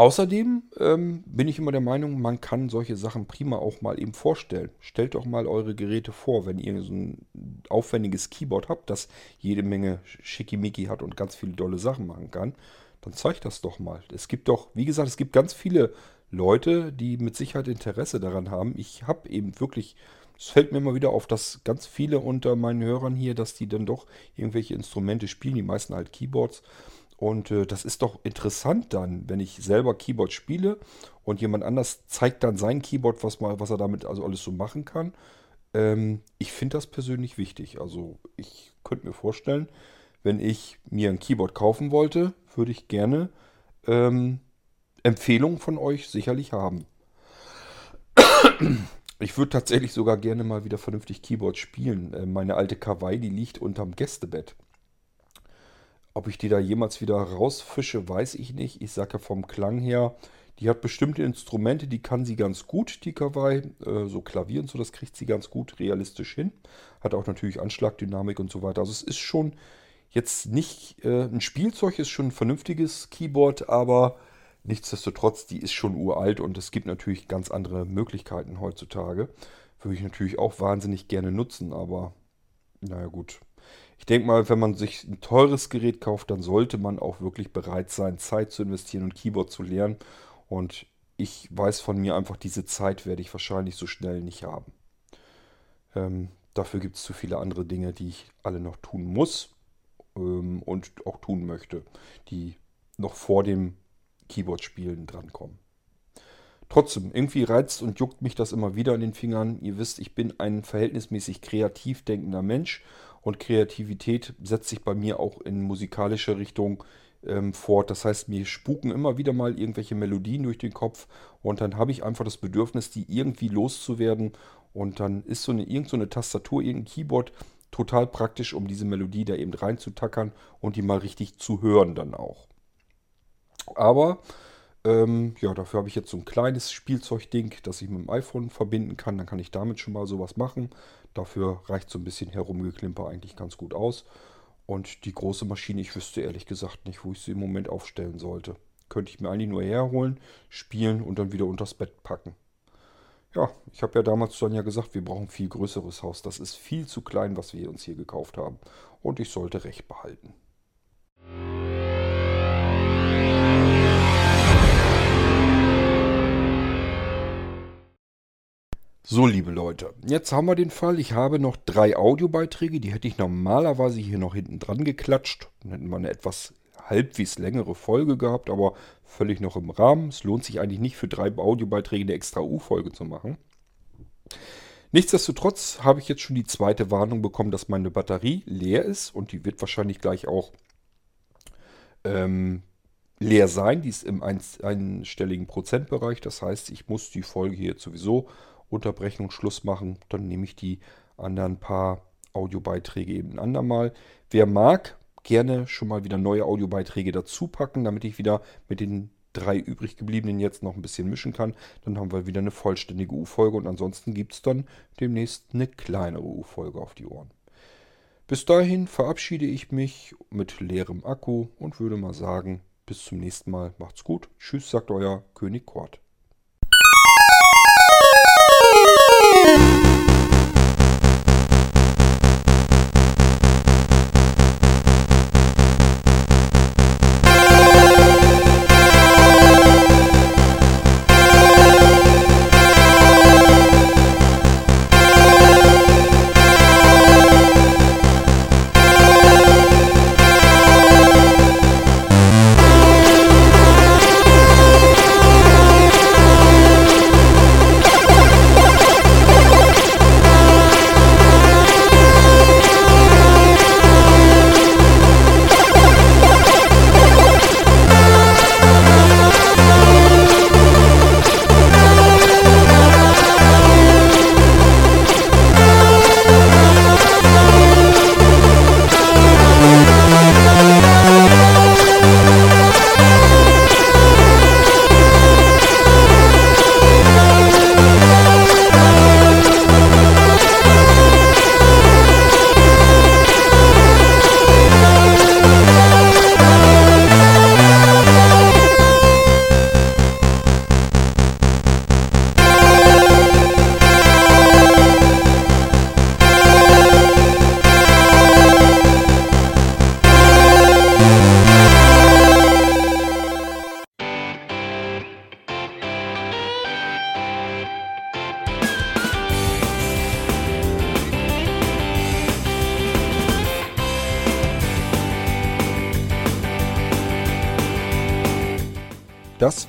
Außerdem ähm, bin ich immer der Meinung, man kann solche Sachen prima auch mal eben vorstellen. Stellt doch mal eure Geräte vor, wenn ihr so ein aufwendiges Keyboard habt, das jede Menge Schickimicki hat und ganz viele dolle Sachen machen kann, dann zeigt das doch mal. Es gibt doch, wie gesagt, es gibt ganz viele Leute, die mit Sicherheit Interesse daran haben. Ich habe eben wirklich, es fällt mir immer wieder auf, dass ganz viele unter meinen Hörern hier, dass die dann doch irgendwelche Instrumente spielen, die meisten halt Keyboards. Und äh, das ist doch interessant dann, wenn ich selber Keyboard spiele und jemand anders zeigt dann sein Keyboard, was, mal, was er damit also alles so machen kann. Ähm, ich finde das persönlich wichtig. Also ich könnte mir vorstellen, wenn ich mir ein Keyboard kaufen wollte, würde ich gerne ähm, Empfehlungen von euch sicherlich haben. Ich würde tatsächlich sogar gerne mal wieder vernünftig Keyboard spielen. Äh, meine alte Kawaii, die liegt unterm Gästebett. Ob ich die da jemals wieder rausfische, weiß ich nicht. Ich sage ja vom Klang her, die hat bestimmte Instrumente, die kann sie ganz gut, die Kawaii. Äh, so Klavier und so, das kriegt sie ganz gut realistisch hin. Hat auch natürlich Anschlagdynamik und so weiter. Also es ist schon jetzt nicht äh, ein Spielzeug, ist schon ein vernünftiges Keyboard, aber nichtsdestotrotz, die ist schon uralt und es gibt natürlich ganz andere Möglichkeiten heutzutage. Würde ich natürlich auch wahnsinnig gerne nutzen, aber naja gut. Ich denke mal, wenn man sich ein teures Gerät kauft, dann sollte man auch wirklich bereit sein, Zeit zu investieren und Keyboard zu lernen. Und ich weiß von mir einfach, diese Zeit werde ich wahrscheinlich so schnell nicht haben. Ähm, dafür gibt es zu viele andere Dinge, die ich alle noch tun muss ähm, und auch tun möchte, die noch vor dem Keyboard-Spielen drankommen. Trotzdem, irgendwie reizt und juckt mich das immer wieder in den Fingern. Ihr wisst, ich bin ein verhältnismäßig kreativ denkender Mensch und Kreativität setzt sich bei mir auch in musikalische Richtung ähm, fort. Das heißt, mir spuken immer wieder mal irgendwelche Melodien durch den Kopf und dann habe ich einfach das Bedürfnis, die irgendwie loszuwerden. Und dann ist so eine, irgend so eine Tastatur, irgendein Keyboard total praktisch, um diese Melodie da eben reinzutackern und die mal richtig zu hören dann auch. Aber ähm, ja, dafür habe ich jetzt so ein kleines Spielzeugding, das ich mit dem iPhone verbinden kann. Dann kann ich damit schon mal sowas machen. Dafür reicht so ein bisschen Herumgeklimper eigentlich ganz gut aus. Und die große Maschine, ich wüsste ehrlich gesagt nicht, wo ich sie im Moment aufstellen sollte. Könnte ich mir eigentlich nur herholen, spielen und dann wieder unters Bett packen. Ja, ich habe ja damals zu Sonja gesagt, wir brauchen ein viel größeres Haus. Das ist viel zu klein, was wir uns hier gekauft haben. Und ich sollte recht behalten. So, liebe Leute, jetzt haben wir den Fall, ich habe noch drei Audiobeiträge, die hätte ich normalerweise hier noch hinten dran geklatscht. Dann hätten wir eine etwas halbwegs längere Folge gehabt, aber völlig noch im Rahmen. Es lohnt sich eigentlich nicht für drei Audiobeiträge eine extra U-Folge zu machen. Nichtsdestotrotz habe ich jetzt schon die zweite Warnung bekommen, dass meine Batterie leer ist und die wird wahrscheinlich gleich auch ähm, leer sein. Die ist im einstelligen Prozentbereich. Das heißt, ich muss die Folge hier sowieso unterbrechen und Schluss machen. Dann nehme ich die anderen paar Audiobeiträge eben ein andermal. Wer mag, gerne schon mal wieder neue Audiobeiträge dazu packen, damit ich wieder mit den drei übrig gebliebenen jetzt noch ein bisschen mischen kann. Dann haben wir wieder eine vollständige U-Folge und ansonsten gibt es dann demnächst eine kleinere U-Folge auf die Ohren. Bis dahin verabschiede ich mich mit leerem Akku und würde mal sagen, bis zum nächsten Mal. Macht's gut. Tschüss, sagt euer König Kort. Música